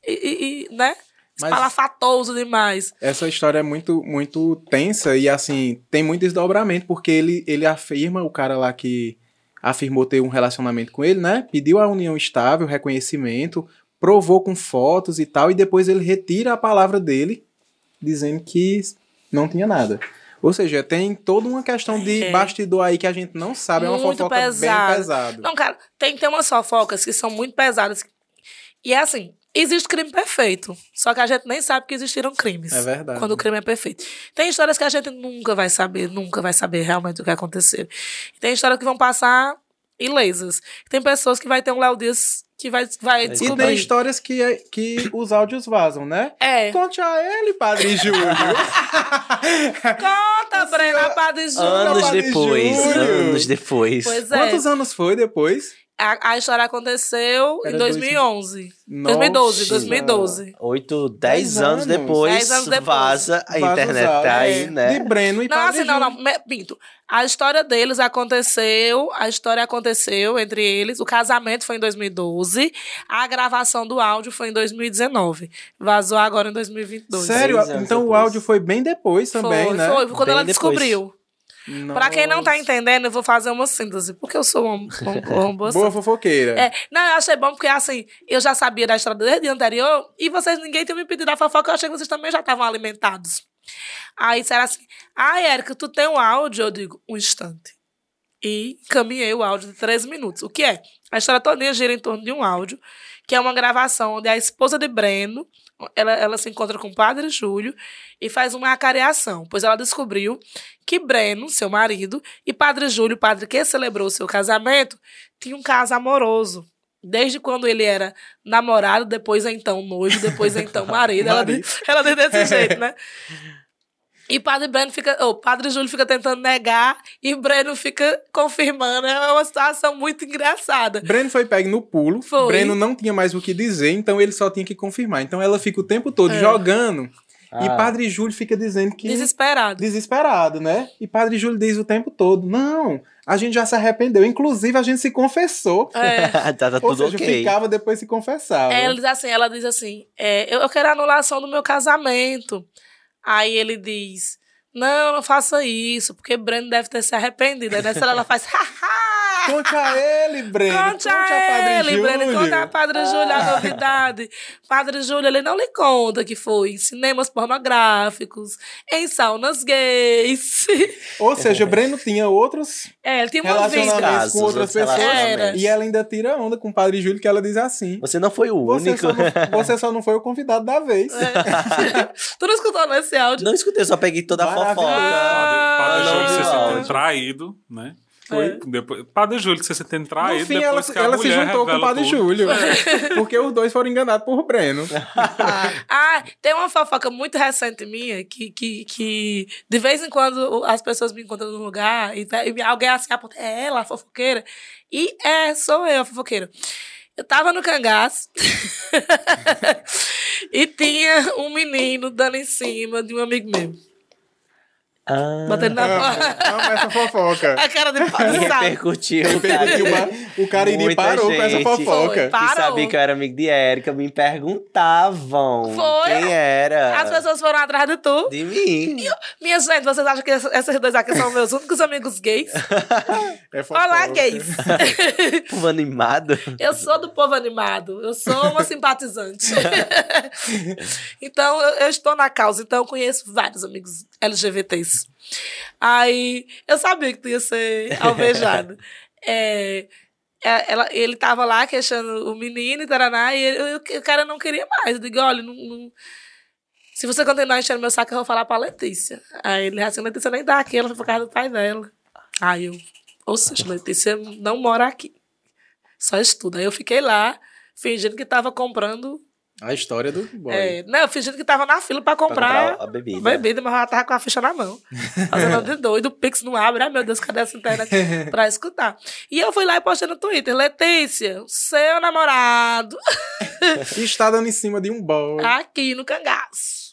e, e- e, né, Mas- espalafatoso demais. Essa história é muito, muito tensa e, assim, tem muito desdobramento, porque ele, ele afirma, o cara lá que afirmou ter um relacionamento com ele, né? Pediu a união estável, reconhecimento, provou com fotos e tal, e depois ele retira a palavra dele, dizendo que não tinha nada. Ou seja, tem toda uma questão de É. bastidor aí que a gente não sabe, é uma Muito fofoca pesado. bem pesada. Não, cara, tem que ter umas fofocas que são muito pesadas. E é assim, existe crime perfeito, só que a gente nem sabe que existiram crimes. É verdade. Quando o crime é perfeito. Tem histórias que a gente nunca vai saber, nunca vai saber realmente o que aconteceu. Tem histórias que vão passar ilesas. Tem pessoas que vai ter um Léo Dias que vai, vai E tem descobrir. histórias que, que os áudios vazam, né? É. Conte a ele, Padre Júlio. Conta, Brena, Padre Júlio. Anos Padre depois, Júlio. anos depois. Pois é. Quantos anos foi depois? A, a história aconteceu Era em 2011. Nossa. 2012, 2012. Oito, Dez anos anos. depois, Dez anos depois. vaza, a Vaza internet tá aí, É. né? De Breno e Não, assim, não, não. Pinto. A história deles aconteceu, a história aconteceu entre eles. O casamento foi em 2012, a gravação do áudio foi em 2019. Vazou agora em 2022. Sério? Então o depois. áudio foi bem depois também, foi, né? foi, quando Bem ela depois. descobriu. Pra quem não tá entendendo, eu vou fazer uma síntese, porque eu sou uma, uma, uma boa fofoqueira. É, não, eu achei bom porque, assim, eu já sabia da história desde o anterior e vocês, ninguém tinha me pedido a fofoca, eu achei que vocês também já estavam alimentados. Aí disseram assim, ah, Érica, tu tem um áudio? Eu digo, um instante. E encaminhei o áudio de três minutos. O que é? A história toda gira em torno de um áudio, que é uma gravação onde a esposa de Breno, ela, ela se encontra com o padre Júlio e faz uma acareação, pois ela descobriu que Breno, seu marido, e padre Júlio, padre que celebrou o seu casamento, tinha um caso amoroso. Desde quando ele era namorado, depois então noivo, depois então marido. ela, Marido. diz, ela diz desse jeito, né? E Padre Breno fica, o Padre Júlio fica tentando negar e Breno fica confirmando. É uma situação muito engraçada. Breno foi pego no pulo. Foi. Breno não tinha mais o que dizer, então ele só tinha que confirmar. Então ela fica o tempo todo É. jogando. E Ah. Padre Júlio fica dizendo que. Desesperado. Desesperado, né? E Padre Júlio diz o tempo todo: Não, a gente já se arrependeu. Inclusive, a gente se confessou. É. tá, tá Ou tudo seja, ok. ficava depois se confessava. É, ela diz assim, ela diz assim, é, eu, eu quero a anulação do meu casamento. Aí ele diz, não, não faça isso, porque Breno deve ter se arrependido. Aí nessa ela faz, haha! Conte a ele, Breno. Conte a ele, Breno, conta a Padre Júlio a novidade. Padre Júlio, ele não lhe conta que foi em cinemas pornográficos, em saunas gays. Ou seja, Breno tinha outros É, ele tinha relacionamentos com outras pessoas. E ela ainda tira onda com o Padre Júlio, que ela diz assim. Você não foi o Você único. só, não, você só não foi o convidado da vez. É. tu não escutou nesse áudio? Não escutei, só peguei toda a fofoca. Ah, Padre, Padre Júlio se sentindo traído, né? Foi. Depois, Padre Júlio se sentindo traído, no fim, ela, depois que a ela se juntou com o Padre tudo. Júlio. Porque os dois foram enganados por Breno. Ah, tem uma fofoca muito recente minha que, que, que de vez em quando as pessoas me encontram num lugar e, e alguém assim aponta, é ela, a fofoqueira? E é, sou eu, a fofoqueira. Eu tava no cangaço e tinha um menino dando em cima de um amigo meu. Ah, Batendo na porta. amo essa fofoca. A cara de pau, repercutiu. Repercutiu, o Cariri parou com essa gente. fofoca. Foi. Que sabia que eu era amigo de Érica, me perguntavam Foi. quem era. As pessoas foram atrás de tu. De mim. Minha gente, vocês acham que esses dois aqui são meus únicos amigos gays? É fofoca. Olá, gays! Povo animado. Eu sou do povo animado, eu sou uma simpatizante. então, eu, eu estou na causa, então eu conheço vários amigos LGBTs. Aí, eu sabia que tu ia ser alvejado. É, é, ela, ele tava lá queixando o menino e taraná, e ele- o, o cara não queria mais. Eu digo, olha, não, não- se você continuar enchendo meu saco, eu vou falar pra Letícia. Aí ele assim, Letícia nem dá aqui, ela foi pra casa do pai dela. Aí eu, ou seja, Letícia não mora aqui. Só estuda. Aí eu fiquei lá, fingindo que tava comprando. A história do boy. é, não, fingindo que tava na fila pra Pra comprar, comprar a bebida. bebida, mas ela tava com a ficha na mão. Fazendo de doido, o Pix não abre. Ai, meu Deus, cadê essa internet pra escutar? E eu fui lá e postei no Twitter, Letícia, seu namorado está dando em cima de um boy. aqui no cangaço.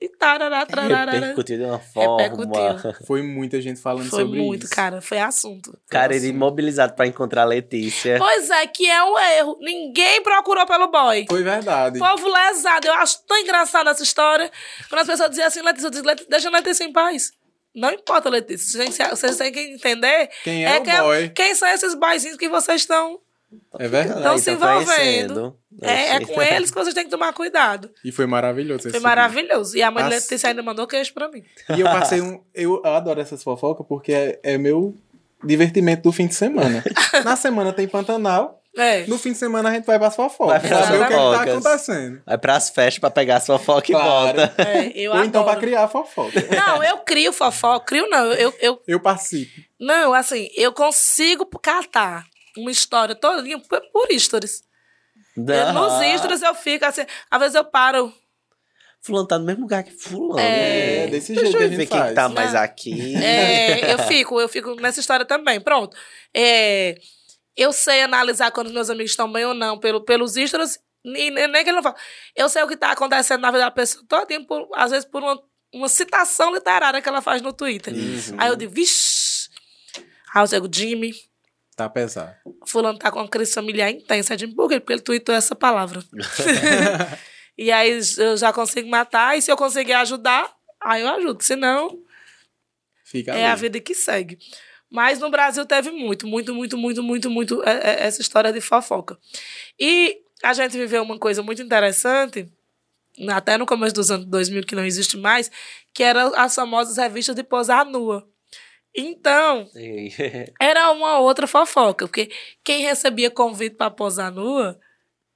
E tarará, tarará. Repercutiu de uma forma. Repercutiu. Foi muita gente falando Foi sobre muito, isso. cara. Foi assunto. Cara, ele mobilizado pra encontrar a Letícia. Pois é, que é um erro. Ninguém procurou pelo boy. Foi verdade. Povo lesado. Eu acho tão engraçado essa história. Quando as pessoas dizem assim, Letícia, eu digo, "Letícia, deixa a Letícia em paz. Não importa, Letícia. Vocês têm que- entender Quem é o que boy? quem são esses boyzinhos que vocês estão. É verdade. Aí, se tá envolvendo. É, é com eles que vocês têm que tomar cuidado. E foi maravilhoso. esse Foi maravilhoso. E a mãe de As- Letícia ainda mandou queijo pra mim. E eu passei um. Eu adoro essas fofocas porque é, é meu divertimento do fim de semana. Na semana tem Pantanal. É. No fim de semana a gente vai pras fofocas. Vai pras Saber o que, é tá fofocas. acontecendo. Vai pras festas pra pegar a sua foca Claro. e volta. É, eu Ou então pra adoro. criar fofoca. Não, eu crio fofoca. Crio não. Eu, eu, Eu participo. não, assim, eu consigo catar uma história todinha por, por stories. Eu, nos stories eu fico assim, às vezes eu paro. Fulano tá no mesmo lugar que fulano. É, né? desse Deixa jeito que a eu ver quem faz. tá mais aqui. É, eu fico, eu fico nessa história também. Pronto. É, eu sei analisar quando os meus amigos estão bem ou não pelo, pelos stories, e nem nem que ele não fala. Eu sei o que está acontecendo na vida da pessoa todinha, por, às vezes por uma, uma citação literária que ela faz no Twitter. Uhum. Aí eu digo, vixi. Aí eu digo, Jimmy, Tá pesado. fulano tá com uma crise familiar intensa. Por quê? Porque ele tweetou essa palavra. e aí eu já consigo matar, e se eu conseguir ajudar, aí eu ajudo. Se não, Fica é ali. a vida que segue. Mas no Brasil teve muito, muito, muito, muito, muito, muito é, é, essa história de fofoca. E a gente viveu uma coisa muito interessante, até no começo dos anos 2000, que não existe mais, que eram as famosas revistas de posar nua. Então, era uma outra fofoca, porque quem recebia convite para posar nua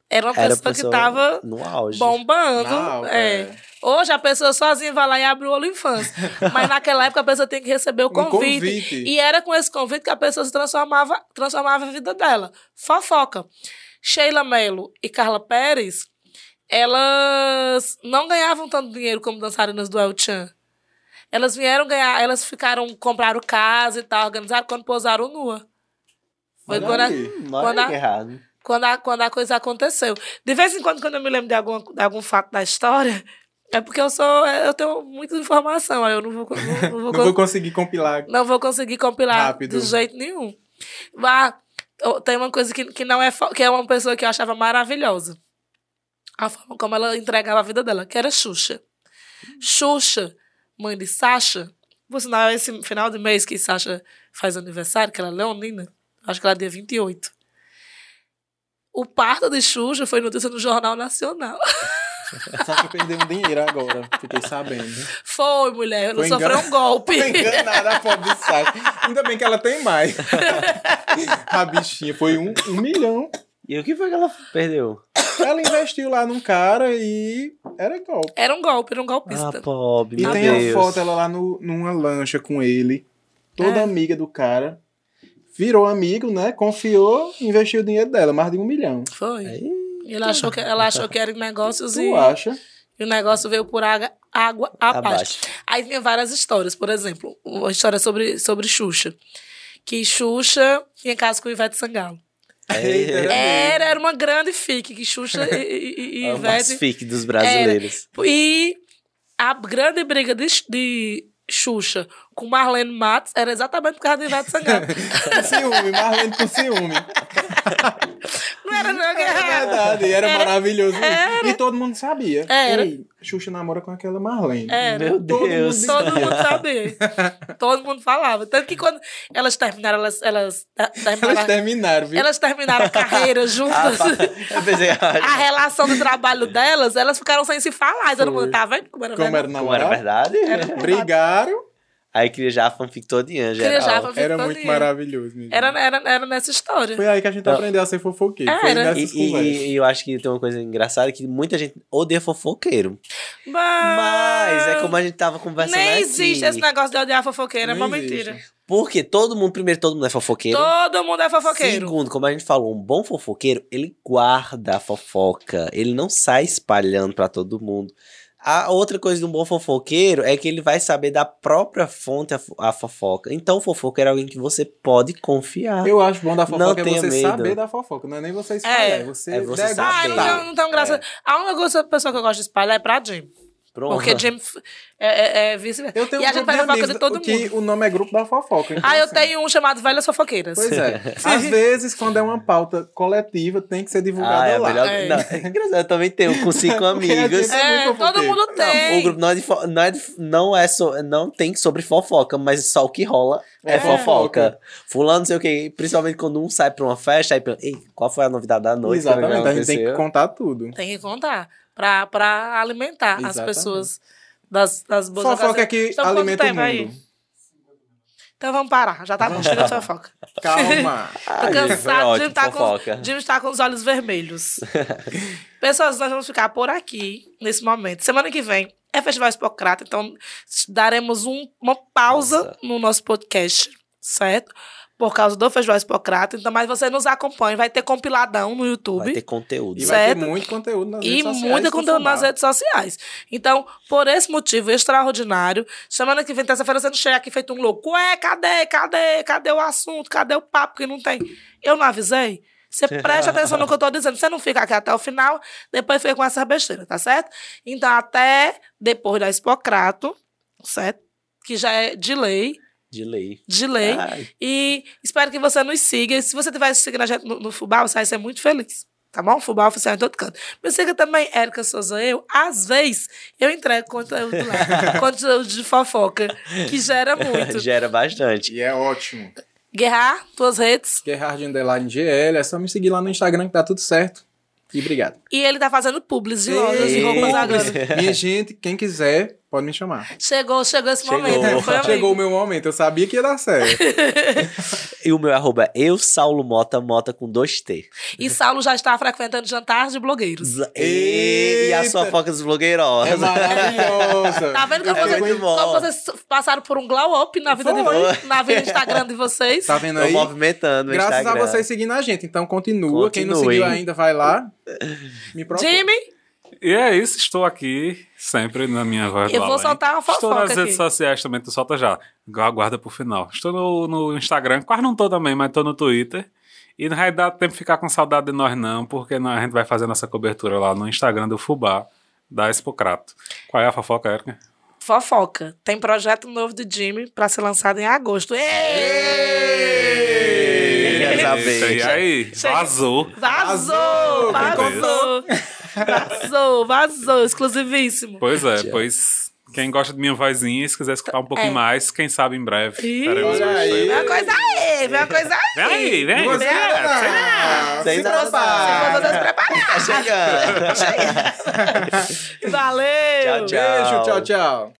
era uma Era a pessoa, que pessoa estava no auge. bombando. Alta, é. é. Hoje a pessoa sozinha vai lá e abre o olho infância. Mas naquela época a pessoa tem que receber o Um convite. convite. E era com esse convite que a pessoa se transformava, transformava a vida dela. Fofoca. Sheila Mello e Carla Pérez, elas não ganhavam tanto dinheiro como dançarinas do El Chan. Elas vieram ganhar, elas ficaram, compraram casa e tal, organizaram quando posaram nua. Foi Olha quando a, aí. Hum, Quando olha a- errado. quando a, quando a coisa aconteceu. De vez em quando, quando eu me lembro de, alguma, de algum fato da história, é porque eu sou. Eu tenho muita informação, aí eu não vou, não, não vou, Não vou conseguir compilar. não vou conseguir compilar Rápido. de jeito nenhum. Mas tem uma coisa que, que não é que é uma pessoa que eu achava maravilhosa. A forma como ela entregava a vida dela, que era Xuxa. Xuxa, mãe de Sasha. Por sinal, é esse final de mês que Sasha faz aniversário, que ela é leonina. Acho que ela é dia 28. O parto de Xuxa foi notícia no Jornal Nacional. Só que perdeu um dinheiro agora. Fiquei sabendo. Foi, mulher. Ela Foi sofreu engan- um golpe. Foi enganada a pobre de Sasha. Ainda bem que ela tem mais. a bichinha foi um, um milhão. E o que foi que ela perdeu? Ela investiu lá num cara e era golpe. Era um golpe, era um golpista. Ah, pobre, E meu tem Deus. a foto ela lá no, numa lancha com ele, toda É. amiga do cara. Virou amigo, né? Confiou, investiu o dinheiro dela, mais de um milhão. Foi. Aí, E ela achou que, ela achou que era em negócios e, Tu acha? e o negócio veio por água, água abaixo. Abaixo. Aí tinha várias histórias. Por exemplo, uma história sobre, sobre Xuxa. Que Xuxa tinha casa com Ivete Sangalo. Era Era, era uma grande fique que Xuxa e, e, e É Ivete... fique dos brasileiros. E a grande briga de, de Xuxa com Marlene Matos era exatamente por causa de Ivete Sangalo. Com ciúme, Marlene com ciúme. Não era não, que É era... verdade, era, Era- maravilhoso. era. E todo mundo sabia. Era. Ei, Xuxa namora com aquela Marlene. Era. Meu Todo Deus. mundo Todo mundo sabia. Todo mundo falava. Tanto que quando elas terminaram, elas, elas, ta- Elas terminaram, terminaram, viu? elas terminaram a carreira Ah, juntas. pensei, ah, a relação do trabalho delas, elas ficaram sem se falar. Todo mundo tá vendo como era Como era verdade? como era verdade? Era verdade. Brigaram, Aí cria já a fanfic todinha, geral. Cria já a fanfic Era muito maravilhoso. Era, era, era nessa história. Foi aí que a gente Não. aprendeu a ser fofoqueiro. Foi Era. E, e- e eu acho que tem uma coisa engraçada que muita gente odeia fofoqueiro. Mas é como a gente tava conversando Nem aqui. existe esse negócio de odiar fofoqueiro, é uma Nem existe. mentira. Porque todo mundo, primeiro, todo mundo é fofoqueiro. Todo mundo é fofoqueiro. Segundo, como a gente falou, um bom fofoqueiro, ele guarda a fofoca. Ele não sai espalhando pra todo mundo. A outra coisa de um bom fofoqueiro é que ele vai saber da própria fonte a, fo- a fofoca. Então, o fofoqueiro é alguém que você pode confiar. Eu acho bom da Não fofoca é tenha você medo. saber da fofoca. Não é nem você espalhar, É. é você, É você degustar. Ah, saber. não, tem- não tem graça. A única coisa- pessoa que eu gosto de espalhar é pra Jim. Pronto. Porque Jim f- é, é, é vice-versa. Eu tenho E um a gente faz fofoca de todo que mundo. o nome é grupo da fofoca. então, Ah, eu assim, tenho um chamado Velhas Fofoqueiras. Pois é. Às vezes, quando é uma pauta coletiva, tem que ser divulgado Ah, é a lá. melhor. É. Não, é engraçado, eu também tenho com cinco amigos. É, muito todo mundo tem. O grupo não é, de fo- não é, de- não é so- não tem sobre fofoca, mas só o que rola é, É fofoca. Fulano, não sei o que. Principalmente quando um sai pra uma festa, aí Ei, qual foi a novidade da noite? É Exatamente, a gente tem que aconteceu?" contar tudo. Tem que contar. Pra, pra alimentar as Exatamente. pessoas das, das boas Fofoca é que Estamos com quanto alimenta o tempo aí? mundo. Então vamos parar. Já tá bom. Chega de fofoca. Calma. Tô cansado. tá, com, fofoca. Jim está com os olhos vermelhos. Pessoas, nós vamos ficar por aqui nesse momento. Semana que vem é Festival Hipocrata, então daremos um- uma pausa Nossa. no nosso podcast, certo? Por causa do Festival Hipocrata. Então, mas você nos acompanha. Vai ter compiladão no YouTube. Vai ter conteúdo. E vai ter Certo. muito conteúdo nas E redes sociais. muita do conteúdo nas redes sociais. Então, por esse motivo extraordinário, semana que vem, terça-feira, você não chega aqui feito um louco. Ué, cadê? Cadê? Cadê o assunto? Cadê o papo que não tem? Eu não avisei? Você presta atenção no que eu tô dizendo. Você não fica aqui até o final, depois fica com essa besteira, tá certo? Então, até depois da Expocrato, certo? Que já é de lei. De lei. De lei. Ai, E espero que você nos siga. E se você estiver seguindo a gente no, no Fubá, você vai ser muito feliz. Tá bom? Fubá oficial em todo canto. Me siga também, Érica Souza. Eu, às vezes, eu entrego conteúdo lá. conteúdo de fofoca, que gera muito. Gera bastante. E é ótimo. Guerrar, tuas redes. Gerhard Underline GL, é só me seguir lá no Instagram que tá tudo certo. E obrigado. E ele tá fazendo publis de lojas Ei. roupas agora. Minha gente, quem quiser, pode me chamar. Chegou, chegou esse Chegou. momento. não foi? Chegou o meu momento, eu sabia que ia dar certo. E o meu arroba é eu, Saulo Mota, Mota com dois T. E Saulo já está frequentando jantar de blogueiros. E, e a sua foca dos blogueirosos. É maravilhosa. Tá vendo como, É vocês, muito bom. como vocês passaram por um glow up na vida, de, na vida do Instagram de vocês? Tá vendo Tô aí? movimentando o Graças Instagram. a vocês seguindo a gente. Então continua. Quem não seguiu ainda, vai lá. Me procura. Jimmy, E é isso, estou aqui sempre na minha voz Eu do vou além. soltar uma Estou fofoca nas redes aqui. sociais também, tu solta já. Aguarda pro final. Estou no, no Instagram, quase não tô também, mas tô no Twitter. E não vai dar tempo de ficar com saudade de nós não, porque nós- a gente vai fazer nossa cobertura lá no Instagram do Fubá, da Expocrato. Qual é a fofoca, Érica? fofoca. Tem projeto novo de Jimmy pra ser lançado em agosto. Ei! Ei! Saber? E aí, vazou. Vazou! Vazou! Vazou! Vazou! Exclusivíssimo. Pois é, Tchau. pois quem gosta de minha vozinha, se quiser escutar um pouquinho É. mais, quem sabe em breve. Ih, aí. Vem uma coisa aí! Vem uma coisa aí! Vem aí, vem aí. Você vem aí, vem aí. não. Nada. prepara. Se vocês prepararem. Tá chegando. Valeu! Tchau, tchau. Beijo, tchau, tchau.